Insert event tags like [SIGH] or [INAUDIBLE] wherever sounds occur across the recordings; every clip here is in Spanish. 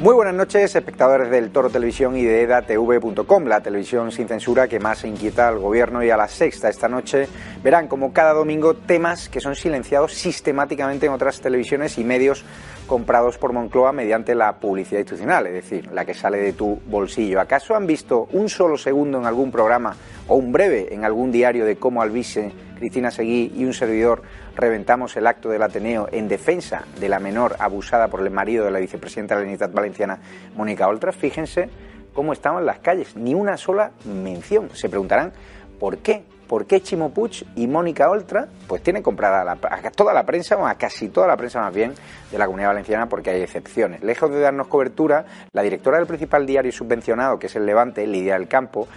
Muy buenas noches, espectadores del Toro Televisión y de edatv.com, la televisión sin censura que más inquieta al gobierno y a la sexta. Esta noche verán como cada domingo temas que son silenciados sistemáticamente en otras televisiones y medios comprados por Moncloa mediante la publicidad institucional, es decir, la que sale de tu bolsillo. ¿Acaso han visto un solo segundo en algún programa o un breve en algún diario de cómo Alvise, Cristina Seguí y un servidor reventamos el acto del Ateneo en defensa de la menor abusada por el marido de la vicepresidenta de la Unidad Valenciana, Mónica Oltra. Fíjense cómo estaban las calles, ni una sola mención. Se preguntarán por qué. ¿Por qué Chimo y Mónica Oltra pues tienen comprada a toda la prensa, o a casi toda la prensa más bien, de la Comunidad Valenciana porque hay excepciones? Lejos de darnos cobertura, la directora del principal diario subvencionado, que es el Levante, Lidia del Campo,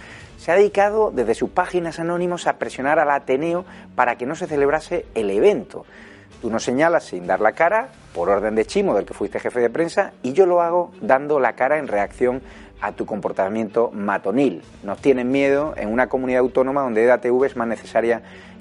se ha dedicado desde sus páginas anónimos a presionar al Ateneo para que no se celebrase el evento. Tú nos señalas sin dar la cara, por orden de Chimo, del que fuiste jefe de prensa, y yo lo hago dando la cara en reacción a tu comportamiento matonil. Nos tienen miedo en una comunidad autónoma donde EDATV es más necesaria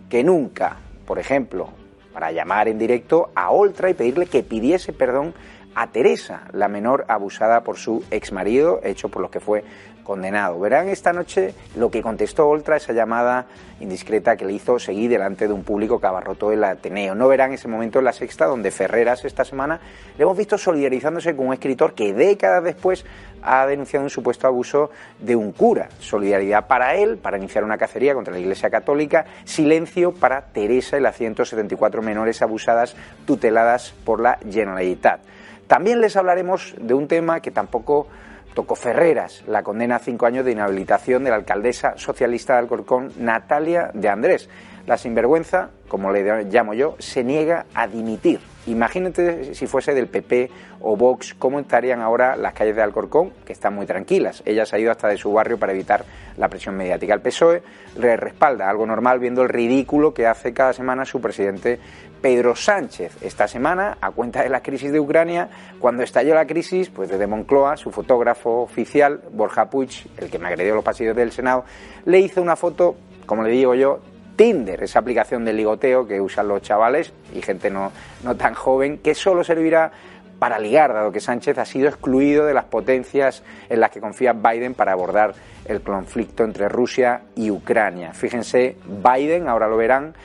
que nunca. Por ejemplo, para llamar en directo a Oltra y pedirle que pidiese perdón a Teresa, la menor abusada por su exmarido, hecho por los que fue condenado. Verán esta noche lo que contestó Oltra, esa llamada indiscreta que le hizo seguir delante de un público que abarrotó el Ateneo. No verán ese momento en la sexta donde Ferreras esta semana le hemos visto solidarizándose con un escritor que décadas después ha denunciado un supuesto abuso de un cura. Solidaridad para él, para iniciar una cacería contra la Iglesia Católica. Silencio para Teresa y las 174 menores abusadas tuteladas por la Generalitat. También les hablaremos de un tema que tampoco tocó Ferreras, la condena a cinco años de inhabilitación de la alcaldesa socialista de Alcorcón, Natalia de Andrés. La sinvergüenza, como le llamo yo, se niega a dimitir. Imagínate si fuese del PP o Vox, cómo estarían ahora las calles de Alcorcón, que están muy tranquilas. Ella se ha ido hasta de su barrio para evitar la presión mediática. El PSOE le respalda, algo normal, viendo el ridículo que hace cada semana su presidente Pedro Sánchez. Esta semana, a cuenta de la crisis de Ucrania, cuando estalló la crisis, pues desde Moncloa, su fotógrafo oficial, Borja Puig, el que me agredió los pasillos del Senado, le hizo una foto, como le digo yo, Tinder, esa aplicación de ligoteo que usan los chavales y gente no, no tan joven, que solo servirá para ligar, dado que Sánchez ha sido excluido de las potencias en las que confía Biden para abordar el conflicto entre Rusia y Ucrania. Fíjense, Biden, ahora lo verán,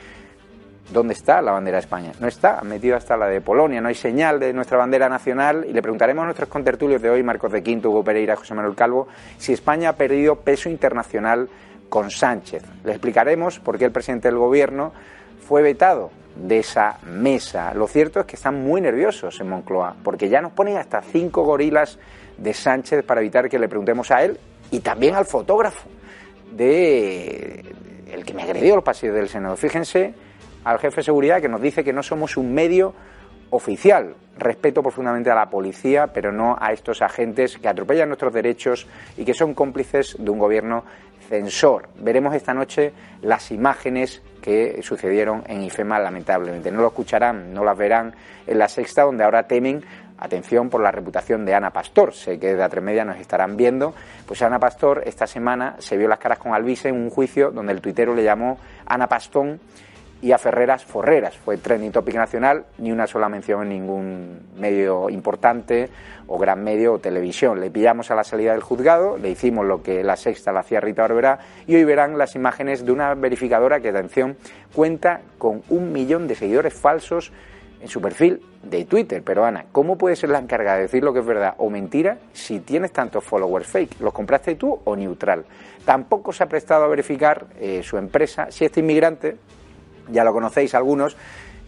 ¿dónde está la bandera de España? No está, metido hasta la de Polonia, no hay señal de nuestra bandera nacional y le preguntaremos a nuestros contertulios de hoy, Marcos de Quinto, Hugo Pereira, José Manuel Calvo, si España ha perdido peso internacional con Sánchez. Le explicaremos por qué el presidente del Gobierno fue vetado de esa mesa. Lo cierto es que están muy nerviosos en Moncloa, porque ya nos ponen hasta cinco gorilas de Sánchez para evitar que le preguntemos a él y también al fotógrafo de el que me agredió los pasillos del Senado. Fíjense al jefe de seguridad que nos dice que no somos un medio oficial. Respeto profundamente a la policía, pero no a estos agentes que atropellan nuestros derechos y que son cómplices de un gobierno censor. Veremos esta noche las imágenes que sucedieron en IFEMA, lamentablemente. No lo escucharán, no las verán en la sexta, donde ahora temen, atención, por la reputación de Ana Pastor. Sé que de A3 Media nos estarán viendo. Pues Ana Pastor esta semana se vio las caras con Alvise en un juicio donde el tuitero le llamó Ana Pastón y a Ferreras Forreras. Fue trending topic nacional, ni una sola mención en ningún medio importante o gran medio o televisión. Le pillamos a la salida del juzgado, le hicimos lo que la sexta la hacía Rita Barberá y hoy verán las imágenes de una verificadora que, atención, cuenta con un millón de seguidores falsos en su perfil de Twitter. Pero Ana, ¿cómo puedes ser la encargada de decir lo que es verdad o mentira si tienes tantos followers fake? ¿Los compraste tú o neutral? Tampoco se ha prestado a verificar eh, su empresa si este inmigrante ya lo conocéis algunos,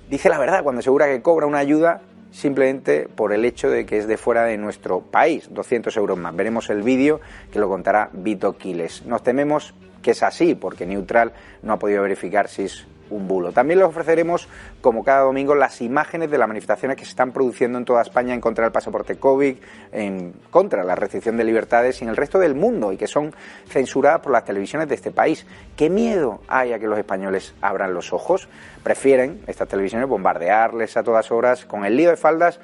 dice la verdad cuando asegura que cobra una ayuda simplemente por el hecho de que es de fuera de nuestro país, 200 euros más. Veremos el vídeo que lo contará Vito Quiles. Nos tememos que es así, porque Neutral no ha podido verificar si es un bulo. También les ofreceremos, como cada domingo, las imágenes de las manifestaciones que se están produciendo en toda España en contra del pasaporte COVID, en contra de la restricción de libertades y en el resto del mundo y que son censuradas por las televisiones de este país. ¿Qué miedo hay a que los españoles abran los ojos? Prefieren estas televisiones bombardearles a todas horas con el lío de faldas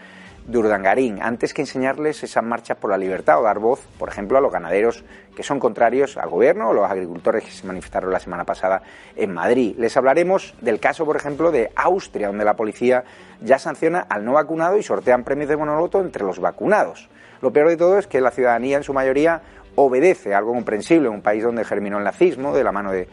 de Urdangarín, antes que enseñarles esas marchas por la libertad o dar voz, por ejemplo, a los ganaderos que son contrarios al gobierno o los agricultores que se manifestaron la semana pasada en Madrid. Les hablaremos del caso, por ejemplo, de Austria, donde la policía ya sanciona al no vacunado y sortean premios de monoloto entre los vacunados. Lo peor de todo es que la ciudadanía en su mayoría obedece, algo comprensible en un país donde germinó el nazismo de la mano de,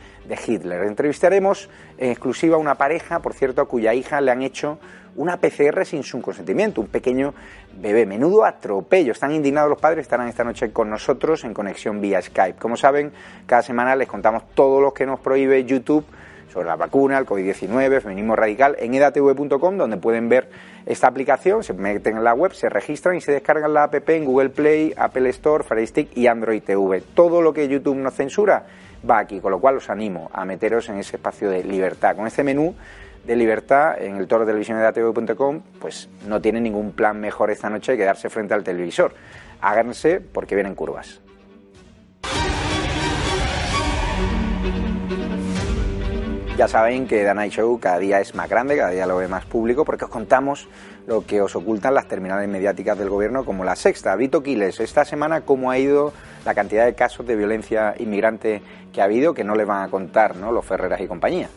Hitler. Entrevistaremos en exclusiva a una pareja, por cierto, a cuya hija le han hecho una PCR sin su consentimiento, un pequeño bebé. Menudo atropello. Están indignados los padres, estarán esta noche con nosotros en conexión vía Skype. Como saben, cada semana les contamos todo lo que nos prohíbe YouTube sobre la vacuna, el COVID-19, feminismo radical, en edatv.com, donde pueden ver esta aplicación, se meten en la web, se registran y se descargan la app en Google Play, Apple Store, Fire Stick y Android TV. Todo lo que YouTube nos censura va aquí, con lo cual os animo a meteros en ese espacio de libertad. Con este menú de libertad en el toro de televisión de pues no tiene ningún plan mejor esta noche que darse frente al televisor. Háganse porque vienen curvas. Ya saben que The Night Show cada día es más grande, cada día lo ve más público, porque os contamos lo que os ocultan las terminales mediáticas del gobierno, como la sexta. Vito Quiles, esta semana, ¿cómo ha ido la cantidad de casos de violencia inmigrante que ha habido, que no le van a contar ¿no? los Ferreras y compañía?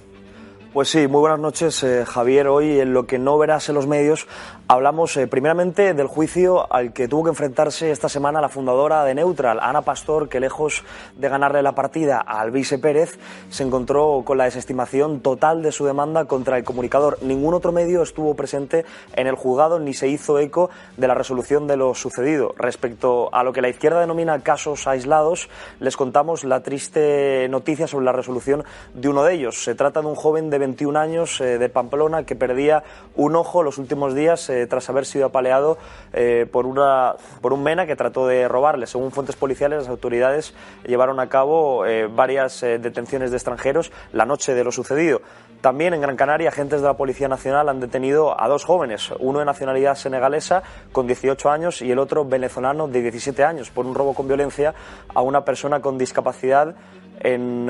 Pues sí, muy buenas noches, eh, Javier. Hoy en lo que no verás en los medios hablamos eh, primeramente del juicio al que tuvo que enfrentarse esta semana la fundadora de Neutral, Ana Pastor, que lejos de ganarle la partida a Alvise Pérez, se encontró con la desestimación total de su demanda contra el comunicador. Ningún otro medio estuvo presente en el juzgado ni se hizo eco de la resolución de lo sucedido. Respecto a lo que la izquierda denomina casos aislados, les contamos la triste noticia sobre la resolución de uno de ellos. Se trata de un joven de 21 años eh, de Pamplona que perdía un ojo los últimos días eh, tras haber sido apaleado eh, por, una, por un mena que trató de robarle. Según fuentes policiales, las autoridades llevaron a cabo varias detenciones de extranjeros la noche de lo sucedido. También en Gran Canaria, agentes de la Policía Nacional han detenido a dos jóvenes, uno de nacionalidad senegalesa con 18 años y el otro venezolano de 17 años, por un robo con violencia a una persona con discapacidad en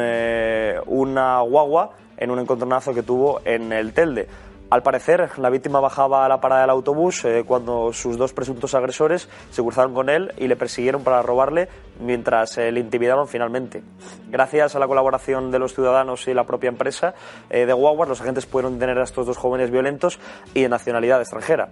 una guagua en un encontronazo que tuvo en el Telde. Al parecer, la víctima bajaba a la parada del autobús eh, cuando sus dos presuntos agresores se cruzaron con él y le persiguieron para robarle mientras eh, le intimidaron finalmente. Gracias a la colaboración de los ciudadanos y la propia empresa eh, de Guaguas, los agentes pudieron detener a estos dos jóvenes violentos y de nacionalidad extranjera.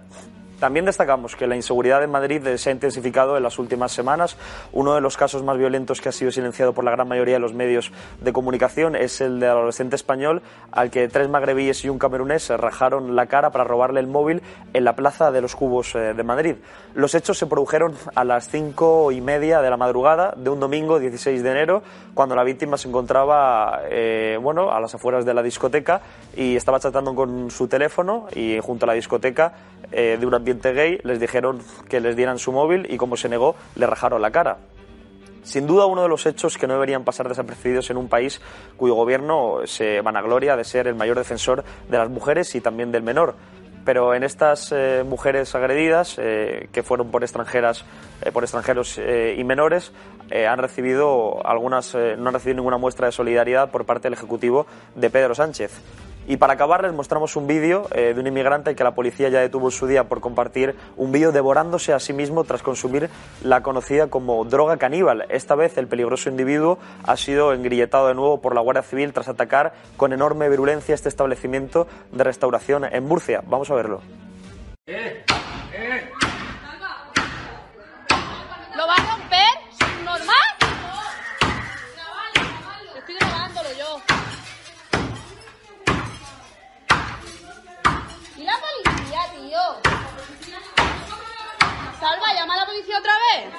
También destacamos que la inseguridad en Madrid se ha intensificado en las últimas semanas. Uno de los casos más violentos que ha sido silenciado por la gran mayoría de los medios de comunicación es el del adolescente español al que tres magrebíes y un camerunés rajaron la cara para robarle el móvil en la Plaza de los Cubos eh, de Madrid. Los hechos se produjeron a las cinco y media de la madrugada de un domingo 16 de enero, cuando la víctima se encontraba eh, bueno, a las afueras de la discoteca y estaba tratando con su teléfono y junto a la discoteca eh, un ambiente gay les dijeron que les dieran su móvil y como se negó le rajaron la cara. Sin duda uno de los hechos que no deberían pasar desapercibidos en un país cuyo gobierno se vanagloria de ser el mayor defensor de las mujeres y también del menor. Pero en estas eh, mujeres agredidas, eh, que fueron por extranjeras, por extranjeros y menores, han recibido algunas, no han recibido ninguna muestra de solidaridad por parte del ejecutivo de Pedro Sánchez. Y para acabar les mostramos un vídeo eh, de un inmigrante que la policía ya detuvo en su día por compartir un vídeo devorándose a sí mismo tras consumir la conocida como droga caníbal. Esta vez el peligroso individuo ha sido engrilletado de nuevo por la Guardia Civil tras atacar con enorme virulencia este establecimiento de restauración en Murcia. Vamos a verlo. Eh. Salva, llama a la policía otra vez.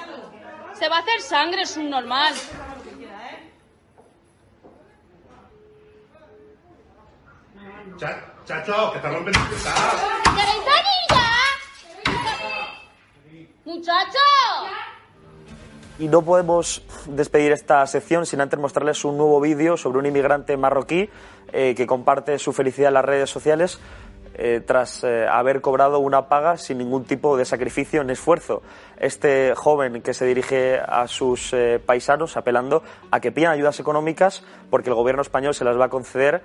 Se va a hacer sangre, es un normal. Chacho, que te rompen el ¿Queréis ¡Muchacho! Y no podemos despedir esta sección sin antes mostrarles un nuevo vídeo sobre un inmigrante marroquí eh, que comparte su felicidad en las redes sociales eh, tras eh, haber cobrado una paga sin ningún tipo de sacrificio ni esfuerzo. Este joven que se dirige a sus eh, paisanos apelando a que pidan ayudas económicas porque el gobierno español se las va a conceder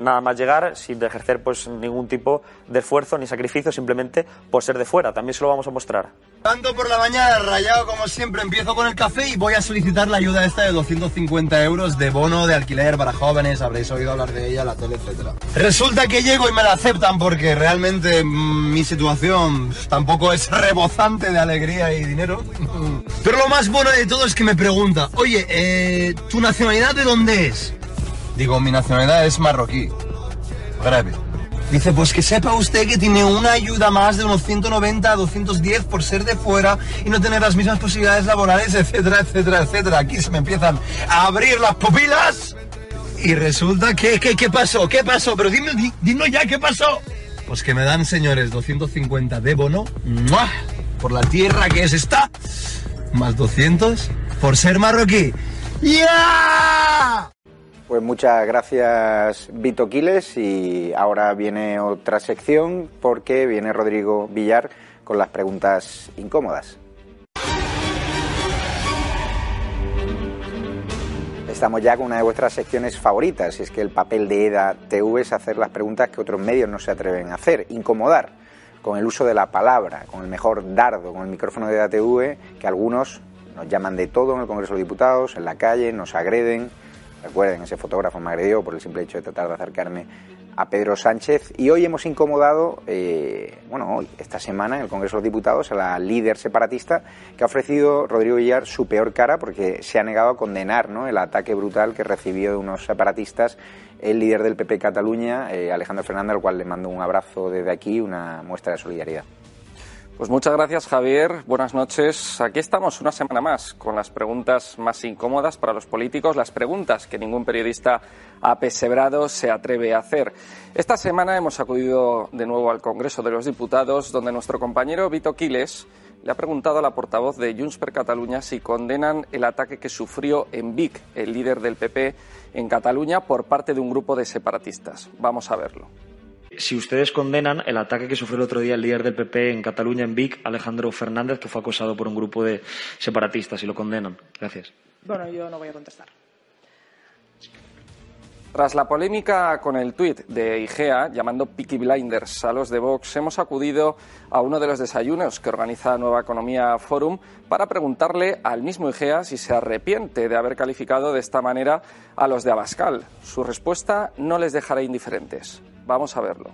nada más llegar sin ejercer pues ningún tipo de esfuerzo ni sacrificio simplemente por ser de fuera. También se lo vamos a mostrar. Tanto por la mañana, rayado como siempre, empiezo con el café y voy a solicitar la ayuda esta de 250 euros de bono de alquiler para jóvenes, habréis oído hablar de ella, la tele, etc. Resulta que llego y me la aceptan porque realmente mm, mi situación tampoco es rebosante de alegría y dinero. [LAUGHS] Pero lo más bueno de todo es que me pregunta, oye, eh, ¿tu nacionalidad de dónde es? Digo, mi nacionalidad es marroquí. Grave. Dice, pues que sepa usted que tiene una ayuda más de unos 190 a 210 por ser de fuera y no tener las mismas posibilidades laborales, etcétera, etcétera, etcétera. Aquí se me empiezan a abrir las pupilas y resulta que, que ¿qué pasó? ¿Qué pasó? Pero dime, di- dinos ya, ¿qué pasó? Pues que me dan, señores, 250 de bono ¡mua! por la tierra que es esta, más 200 por ser marroquí. ¡Ya! Pues muchas gracias, Vito Quiles. Y ahora viene otra sección porque viene Rodrigo Villar con las preguntas incómodas. Estamos ya con una de vuestras secciones favoritas, y es que el papel de EDA TV es hacer las preguntas que otros medios no se atreven a hacer, incomodar, con el uso de la palabra, con el mejor dardo, con el micrófono de EDA TV, que algunos nos llaman de todo en el Congreso de Diputados, en la calle, nos agreden. Recuerden, ese fotógrafo me agredió por el simple hecho de tratar de acercarme a Pedro Sánchez. Y hoy hemos incomodado, eh, bueno, hoy, esta semana, en el Congreso de los Diputados, a la líder separatista que ha ofrecido Rodrigo Villar su peor cara porque se ha negado a condenar ¿no? el ataque brutal que recibió de unos separatistas el líder del PP Cataluña, eh, Alejandro Fernández, al cual le mando un abrazo desde aquí, una muestra de solidaridad. Pues muchas gracias, Javier. Buenas noches. Aquí estamos una semana más con las preguntas más incómodas para los políticos, las preguntas que ningún periodista apesebrado se atreve a hacer. Esta semana hemos acudido de nuevo al Congreso de los Diputados, donde nuestro compañero Vito Quiles le ha preguntado a la portavoz de Junts per Catalunya si condenan el ataque que sufrió en Vic, el líder del PP en Cataluña, por parte de un grupo de separatistas. Vamos a verlo. Si ustedes condenan el ataque que sufrió el otro día el líder del PP en Cataluña, en Vic, Alejandro Fernández, que fue acosado por un grupo de separatistas, si lo condenan. Gracias. Bueno, yo no voy a contestar. Tras la polémica con el tuit de IGEA llamando Peaky Blinders a los de Vox, hemos acudido a uno de los desayunos que organiza Nueva Economía Forum para preguntarle al mismo IGEA si se arrepiente de haber calificado de esta manera a los de Abascal. Su respuesta no les dejará indiferentes. Vamos a verlo.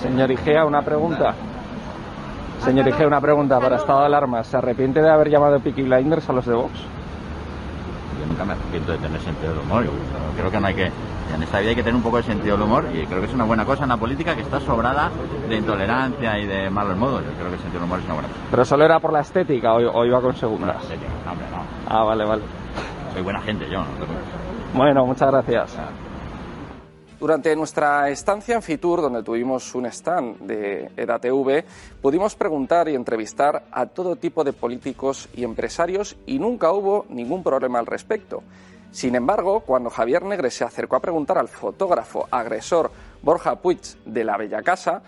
Señor Igea, una pregunta. Señor Igea, una pregunta para estado de alarma. ¿Se arrepiente de haber llamado Peaky Blinders a los de Vox? Yo nunca me arrepiento de tener sentido del humor. Yo creo que no hay que. En esta vida hay que tener un poco de sentido del humor y creo que es una buena cosa en la política que está sobrada de intolerancia y de malos modos. Yo creo que el sentido del humor es una buena cosa. ¿Pero solo era por la estética o, iba con segundas? No, hombre, no. Ah, vale, vale. Soy buena gente yo, no te. Bueno, muchas gracias. Durante nuestra estancia en Fitur, donde tuvimos un stand de EDATV, pudimos preguntar y entrevistar a todo tipo de políticos y empresarios y nunca hubo ningún problema al respecto. Sin embargo, cuando Javier Negre se acercó a preguntar al fotógrafo agresor Borja Puig de la Bella Casa,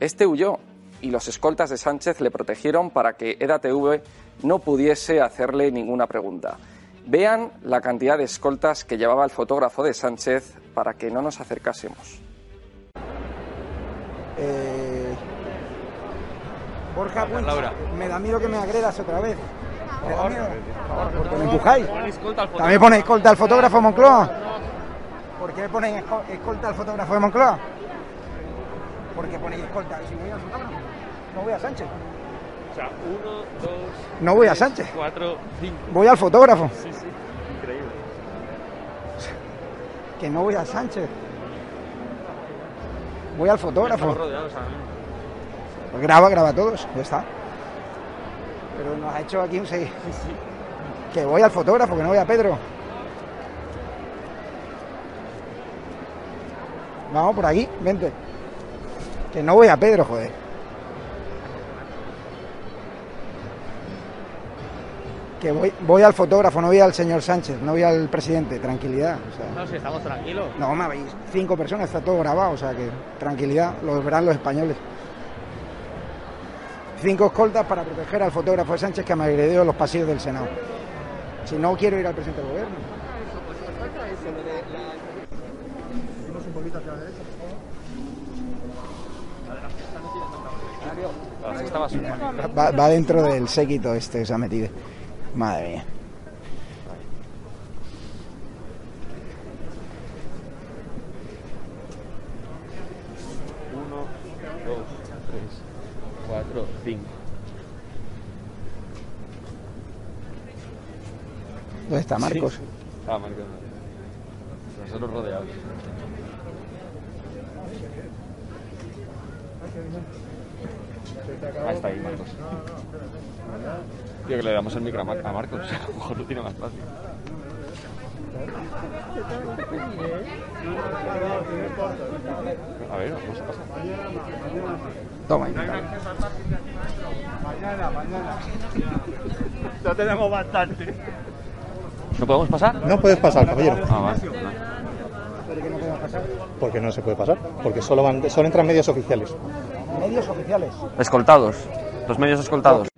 este huyó y los escoltas de Sánchez le protegieron para que EDATV no pudiese hacerle ninguna pregunta. Vean la cantidad de escoltas que llevaba el fotógrafo de Sánchez para que no nos acercásemos. Eh, Borja Puig, me da miedo que me agredas otra vez. ¿Me da miedo? ¿Porque me empujáis? ¿También ponéis escolta al fotógrafo Moncloa? ¿Por qué ponéis esco- escolta al fotógrafo de Moncloa? ¿Por qué ponéis escolta? Si voy al fotógrafo, no voy a Sánchez. O sea, uno, dos, No voy a Sánchez. cuatro, cinco. Voy al fotógrafo. Sí, sí, increíble. Que no voy a Sánchez. Voy al fotógrafo. Graba, graba todos, ya está. Pero nos ha hecho aquí un sí. Que voy al fotógrafo, que no voy a Pedro. Vamos por aquí, vente. Que no voy a Pedro, joder. Que voy, voy al fotógrafo, no voy al señor Sánchez, no voy al presidente. Tranquilidad. o sea. No, si estamos tranquilos. No, me veis, cinco personas, está todo grabado, o sea que tranquilidad, lo verán los españoles. cinco escoltas para proteger al fotógrafo Sánchez que me agredió en los pasillos del Senado. Si no quiero ir al presidente del gobierno. Va, va dentro del séquito este que se ha metido. Madre mía. Uno, dos, tres, cuatro, cinco. ¿Dónde está Marcos? Sí. Ah, Marcos. Nosotros rodeados. Ahí está ahí, Marcos. Tío, que le damos el micro a, Mar- a Marcos. [LAUGHS] A lo mejor lo tiene más fácil. A ver, vamos a pasar. Toma. Ya tenemos bastante. ¿No podemos pasar? No puedes pasar, caballero. Ah, vale. Porque no se puede pasar. Porque solo, van, solo entran medios oficiales. Medios oficiales. Escoltados. Los medios escoltados.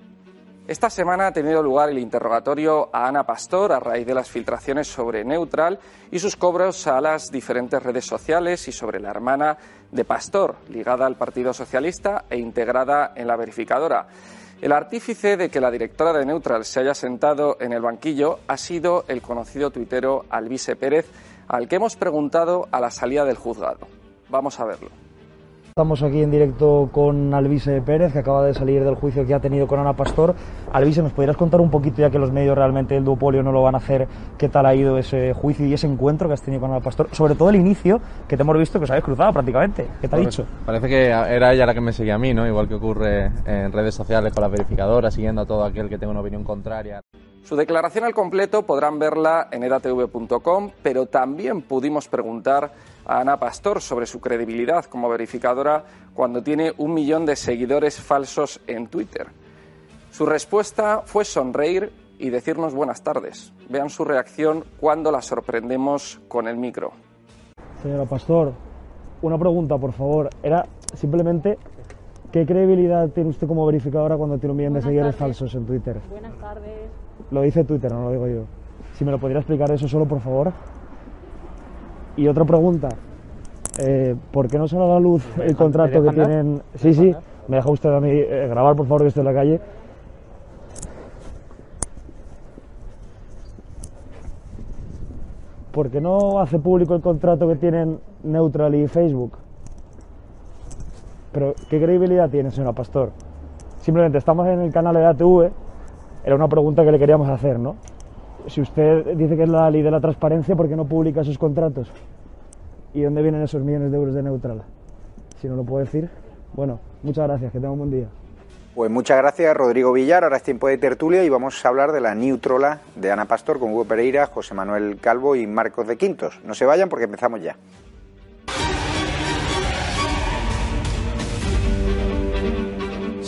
Esta semana ha tenido lugar el interrogatorio a Ana Pastor a raíz de las filtraciones sobre Neutral y sus cobros a las diferentes redes sociales y sobre la hermana de Pastor, ligada al Partido Socialista e integrada en la verificadora. El artífice de que la directora de Neutral se haya sentado en el banquillo ha sido el conocido tuitero Alvise Pérez, al que hemos preguntado a la salida del juzgado. Vamos a verlo. Estamos aquí en directo con Alvise Pérez, que acaba de salir del juicio que ha tenido con Ana Pastor. Alvise, ¿nos podrías contar un poquito, ya que los medios realmente del duopolio no lo van a hacer, qué tal ha ido ese juicio y ese encuentro que has tenido con Ana Pastor? Sobre todo el inicio, que te hemos visto que os habéis cruzado prácticamente. ¿Qué te ha dicho? Parece que era ella la que me seguía a mí, ¿no? Igual que ocurre en redes sociales con las verificadoras, siguiendo a todo aquel que tenga una opinión contraria. Su declaración al completo podrán verla en edatv.com, pero también pudimos preguntar a Ana Pastor sobre su credibilidad como verificadora cuando tiene un millón de seguidores falsos en Twitter. Su respuesta fue sonreír y decirnos buenas tardes. Vean su reacción cuando la sorprendemos con el micro. Señora Pastor, una pregunta, por favor. Era simplemente, ¿qué credibilidad tiene usted como verificadora cuando tiene un millón de seguidores falsos en Twitter? Buenas tardes. Lo dice Twitter, no lo digo yo. Si me lo podría explicar eso solo, por favor. Y otra pregunta. Eh, ¿Por qué no sale a la luz el contrato que andar? tienen? Sí, sí. Me deja usted a mí eh, grabar, por favor, que estoy en la calle. ¿Por qué no hace público el contrato que tienen Neutral y Facebook? Pero, ¿qué credibilidad tiene, señora Pastor? Simplemente estamos en el canal de ATV, era una pregunta que le queríamos hacer, ¿no? Si usted dice que es la ley de la transparencia, ¿por qué no publica esos contratos? ¿Y dónde vienen esos millones de euros de Neutral? Si no lo puedo decir. Bueno, muchas gracias, que tenga un buen día. Pues muchas gracias, Rodrigo Villar. Ahora es tiempo de tertulia y vamos a hablar de la Neutrola de Ana Pastor con Hugo Pereira, José Manuel Calvo y Marcos de Quintos. No se vayan porque empezamos ya.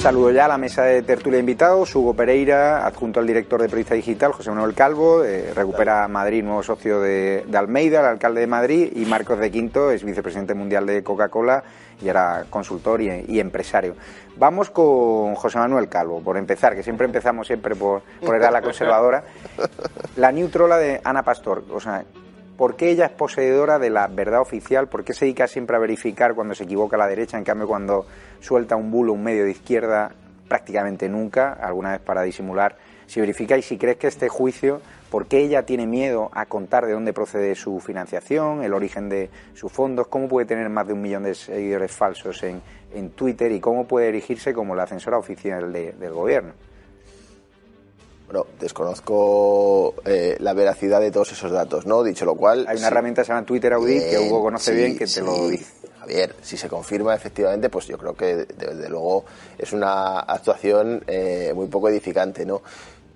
Saludo ya a la mesa de tertulia invitados, Hugo Pereira, adjunto al director de Periodista Digital, José Manuel Calvo, eh, recupera Madrid, nuevo socio de, de Almeida, el alcalde de Madrid, y Marcos de Quinto, es vicepresidente mundial de Coca-Cola y era consultor y, y empresario. Vamos con José Manuel Calvo, por empezar, que siempre empezamos siempre por, por [LAUGHS] era la conservadora. La neutrola de Ana Pastor, o sea, ¿por qué ella es poseedora de la verdad oficial? ¿Por qué se dedica siempre a verificar cuando se equivoca la derecha? En cambio, cuando suelta un bulo, un medio de izquierda, prácticamente nunca, alguna vez para disimular. Si verificáis, si crees que este juicio, ¿por qué ella tiene miedo a contar de dónde procede su financiación, el origen de sus fondos? ¿Cómo puede tener más de un millón de seguidores falsos en, en Twitter? ¿Y cómo puede erigirse como la censora oficial de- del gobierno? Bueno, desconozco eh, la veracidad de todos esos datos, ¿no? Dicho lo cual... Hay una herramienta que se llama Twitter Audit, que Hugo conoce sí, bien, que te sí. lo dice. Javier, si se confirma efectivamente, pues yo creo que desde luego es una actuación eh, muy poco edificante, ¿no?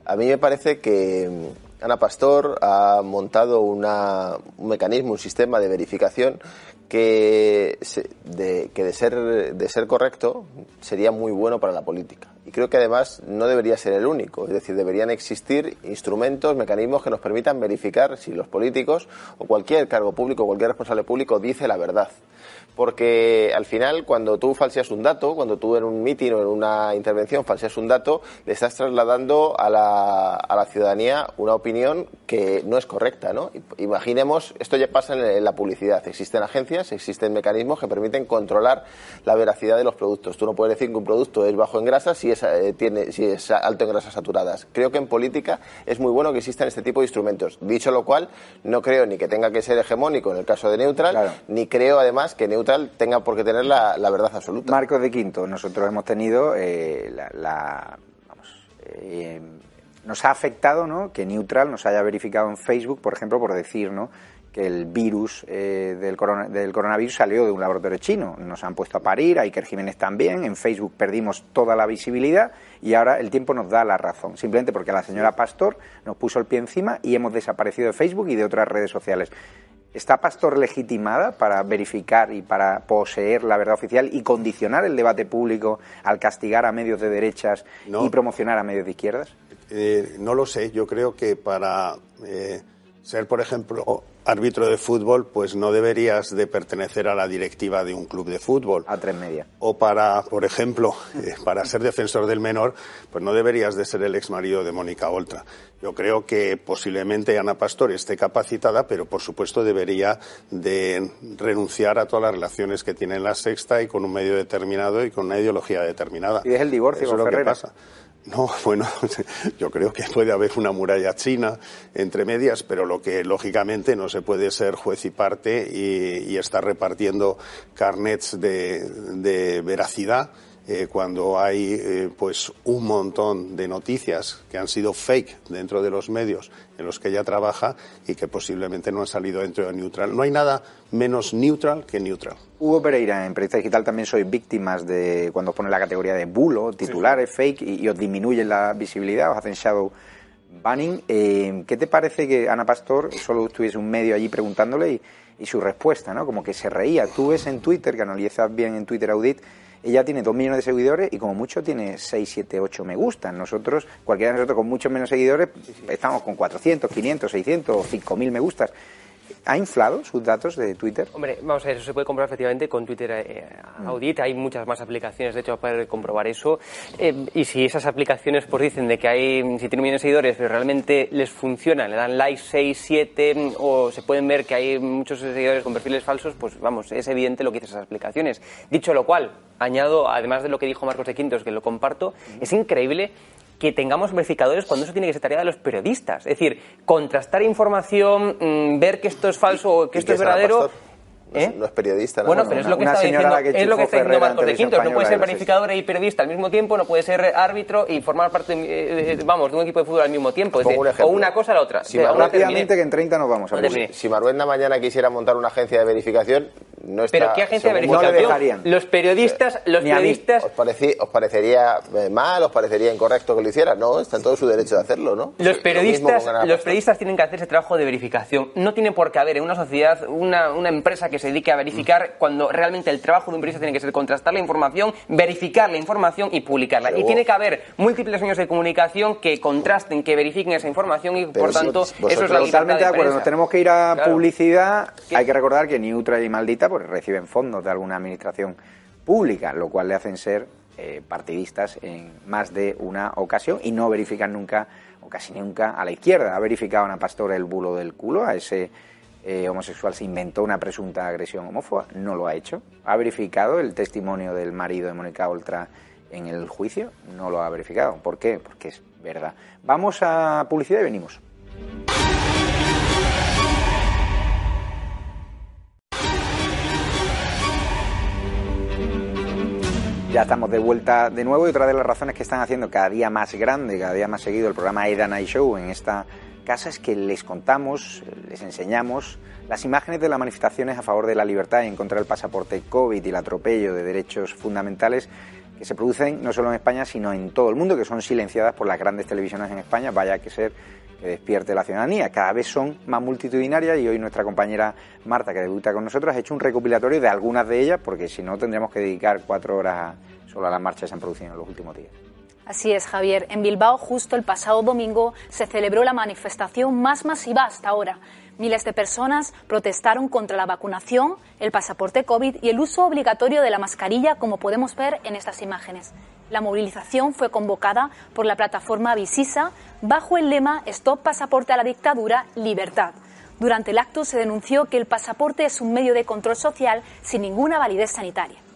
A mí me parece que mm, Ana Pastor ha montado una- un mecanismo, un sistema de verificación que, de, que de ser, de ser correcto sería muy bueno para la política. y creo que además no debería ser el único. Es decir, deberían existir instrumentos, mecanismos que nos permitan verificar si los políticos o cualquier cargo público, cualquier responsable público dice la verdad porque al final cuando tú falseas un dato, cuando tú en un mitin o en una intervención falseas un dato, le estás trasladando a la, a la ciudadanía una opinión que no es correcta, ¿no? Imaginemos, esto ya pasa en, la publicidad, existen agencias, existen mecanismos que permiten controlar la veracidad de los productos. Tú no puedes decir que un producto es bajo en grasas si es, eh, tiene, si es alto en grasas saturadas. Creo que en política es muy bueno que existan este tipo de instrumentos. Dicho lo cual, no creo ni que tenga que ser hegemónico en el caso de Neutral, ni creo además que Neutral tenga por qué tener la, verdad absoluta. Marcos de Quinto, nosotros hemos tenido eh, la, vamos, eh, nos ha afectado ¿no? que Neutral nos haya verificado en Facebook, por ejemplo, por decir ¿no? que el virus eh, del, del, coronavirus salió de un laboratorio chino. Nos han puesto a parir, a Iker Jiménez también, en Facebook perdimos toda la visibilidad y ahora el tiempo nos da la razón, simplemente porque la señora Pastor nos puso el pie encima y hemos desaparecido de Facebook y de otras redes sociales. ¿Está Pastor legitimada para verificar y para poseer la verdad oficial y condicionar el debate público al castigar a medios de derechas y promocionar a medios de izquierdas? Eh, no lo sé. Yo creo que para eh, ser, por ejemplo, árbitro de fútbol, pues no deberías de pertenecer a la directiva de un club de fútbol. A tres media. O para, por ejemplo, [LAUGHS] eh, para ser defensor del menor, pues no deberías de ser el ex marido de Mónica Oltra. Yo creo que posiblemente Ana Pastor esté capacitada, pero por supuesto debería de renunciar a todas las relaciones que tiene en la sexta y con un medio determinado y con una ideología determinada. Y es el divorcio Eso es lo que pasa. No, [LAUGHS] bueno, yo creo que puede haber una muralla china entre medias, pero lo que lógicamente no se puede ser juez y parte y, estar repartiendo carnets de veracidad eh, cuando hay eh, pues un montón de noticias que han sido fake dentro de los medios en los que ella trabaja y que posiblemente no han salido dentro de neutral. No hay nada menos neutral que neutral. Hugo Pereira, en Periodista Digital también soy víctimas de cuando os ponen la categoría de bulo, titulares, fake y, os disminuyen la visibilidad, os hacen shadow banning. Eh, ¿Qué te parece que Ana Pastor solo tuviese un medio allí preguntándole y, y su respuesta, ¿no? Como que se reía. Tú ves en Twitter, que analizas bien en Twitter Audit, ella tiene dos millones de seguidores y como mucho tiene 6, 7, 8 me gustan. Nosotros, cualquiera de nosotros con muchos menos seguidores, estamos con 400, 500, 600 o 5.000 me gustas. ¿Ha inflado sus datos de Twitter? Hombre, vamos a ver, eso se puede comprobar efectivamente con Twitter eh, Audit. Hay muchas más aplicaciones, de hecho, para comprobar eso. Eh, y si esas aplicaciones pues dicen de que hay, si tienen millones de seguidores, pero realmente les funciona, le dan likes 6, 7, o se pueden ver que hay muchos seguidores con perfiles falsos, pues vamos, es evidente lo que dicen esas aplicaciones. Dicho lo cual, añado, además de lo que dijo Marcos de Quintos, que lo comparto, es increíble que tengamos verificadores cuando eso tiene que ser tarea de los periodistas. Es decir, contrastar información, mm, ver que esto es falso o que esto es verdadero. ¿Eh? No, es, periodista. Bueno, pero es lo que está diciendo, es lo que está diciendo Marcos de Quintos. No puede ser verificador y periodista al mismo tiempo, no puede ser árbitro y formar parte, de, vamos, de un equipo de fútbol al mismo tiempo. o una cosa a la otra. Si rápidamente que en 30 nos vamos a ver. Si Maruenda mañana quisiera montar una agencia de verificación, no está... ¿Pero qué agencia de verificación? Los periodistas... Los periodistas... ¿Os, ¿Os, parecería eh, mal, os parecería incorrecto que lo hiciera? No, está en todo su derecho de hacerlo, ¿no? Los periodistas, los periodistas tienen que hacer ese trabajo de verificación. No tiene por qué haber en una sociedad una, una empresa que se dedique a verificar cuando realmente el trabajo de un periodista tiene que ser contrastar la información, verificar la información y publicarla. Y tiene que haber múltiples medios de comunicación que contrasten, que verifiquen esa información y, por tanto, eso es la Totalmente de, acuerdo. Nos tenemos que ir a publicidad. Hay que recordar que Neutra y Maldita pues, reciben fondos de alguna administración pública, lo cual le hacen ser eh, partidistas en más de una ocasión y no verifican nunca o casi nunca a la izquierda. Ha verificado Ana Pastor el bulo del culo a ese eh, homosexual se inventó una presunta agresión homófoba, no lo ha hecho. ¿Ha verificado el testimonio del marido de Mónica Oltra en el juicio? No lo ha verificado. ¿Por qué? Porque es verdad. Vamos a publicidad y venimos. Ya estamos de vuelta de nuevo y otra de las razones que están haciendo cada día más grande, cada día más seguido el programa Eda Night Show en esta casa es que les contamos, les enseñamos las imágenes de las manifestaciones a favor de la libertad y en contra del pasaporte COVID y el atropello de derechos fundamentales que se producen no solo en España, sino en todo el mundo, que son silenciadas por las grandes televisiones en España. Vaya que ser que despierte la ciudadanía. Cada vez son más multitudinarias y hoy nuestra compañera Marta, que debuta con nosotros, ha hecho un recopilatorio de algunas de ellas, porque si no tendríamos que dedicar cuatro horas solo a las marchas que se han producido en los últimos días. Así es, Javier. En Bilbao, justo el pasado domingo, se celebró la manifestación más masiva hasta ahora. Miles de personas protestaron contra la vacunación, el pasaporte COVID y el uso obligatorio de la mascarilla, como podemos ver en estas imágenes. La movilización fue convocada por la plataforma Visisa bajo el lema Stop pasaporte a la dictadura, libertad. Durante el acto se denunció que el pasaporte es un medio de control social sin ninguna validez sanitaria.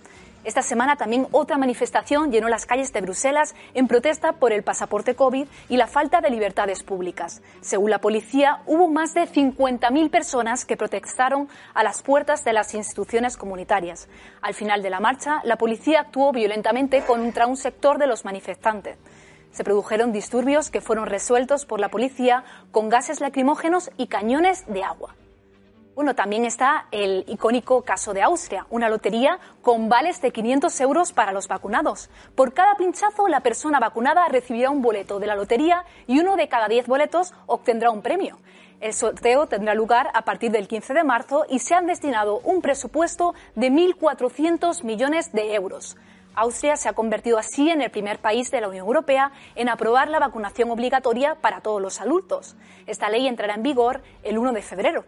Esta semana también otra manifestación llenó las calles de Bruselas en protesta por el pasaporte COVID y la falta de libertades públicas. Según la policía, hubo más de 50.000 personas que protestaron a las puertas de las instituciones comunitarias. Al final de la marcha, la policía actuó violentamente contra un sector de los manifestantes. Se produjeron disturbios que fueron resueltos por la policía con gases lacrimógenos y cañones de agua. Bueno, también está el icónico caso de Austria, una lotería con vales de 500 euros para los vacunados. Por cada pinchazo, la persona vacunada recibirá un boleto de la lotería y uno de cada 10 boletos obtendrá un premio. El sorteo tendrá lugar a partir del 15 de marzo y se han destinado un presupuesto de 1.400 millones de euros. Austria se ha convertido así en el primer país de la Unión Europea en aprobar la vacunación obligatoria para todos los adultos. Esta ley entrará en vigor el 1 de febrero.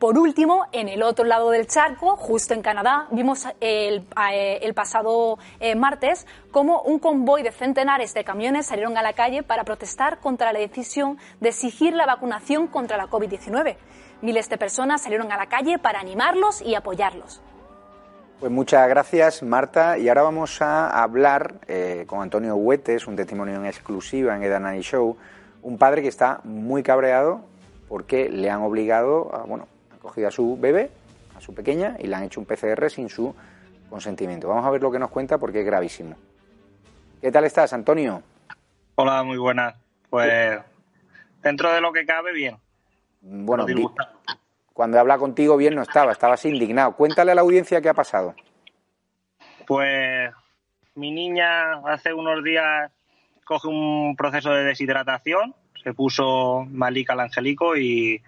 Por último, en el otro lado del charco, justo en Canadá, vimos el, eh, el pasado eh, martes cómo un convoy de centenares de camiones salieron a la calle para protestar contra la decisión de exigir la vacunación contra la COVID-19. Miles de personas salieron a la calle para animarlos y apoyarlos. Pues muchas gracias, Marta. Y ahora vamos a hablar eh, con Antonio Huetes, un testimonio en exclusiva en Edanani Show, un padre que está muy cabreado porque le han obligado a, bueno, cogido a su bebé, a su pequeña, y le han hecho un PCR sin su consentimiento. Vamos a ver lo que nos cuenta porque es gravísimo. ¿Qué tal estás, Antonio? Hola, muy buenas. Pues dentro de lo que cabe, bien. Bueno, cuando habla contigo bien no estaba, estabas indignado. Cuéntale a la audiencia qué ha pasado. Pues mi niña hace unos días coge un proceso de deshidratación, se puso malika al angelico y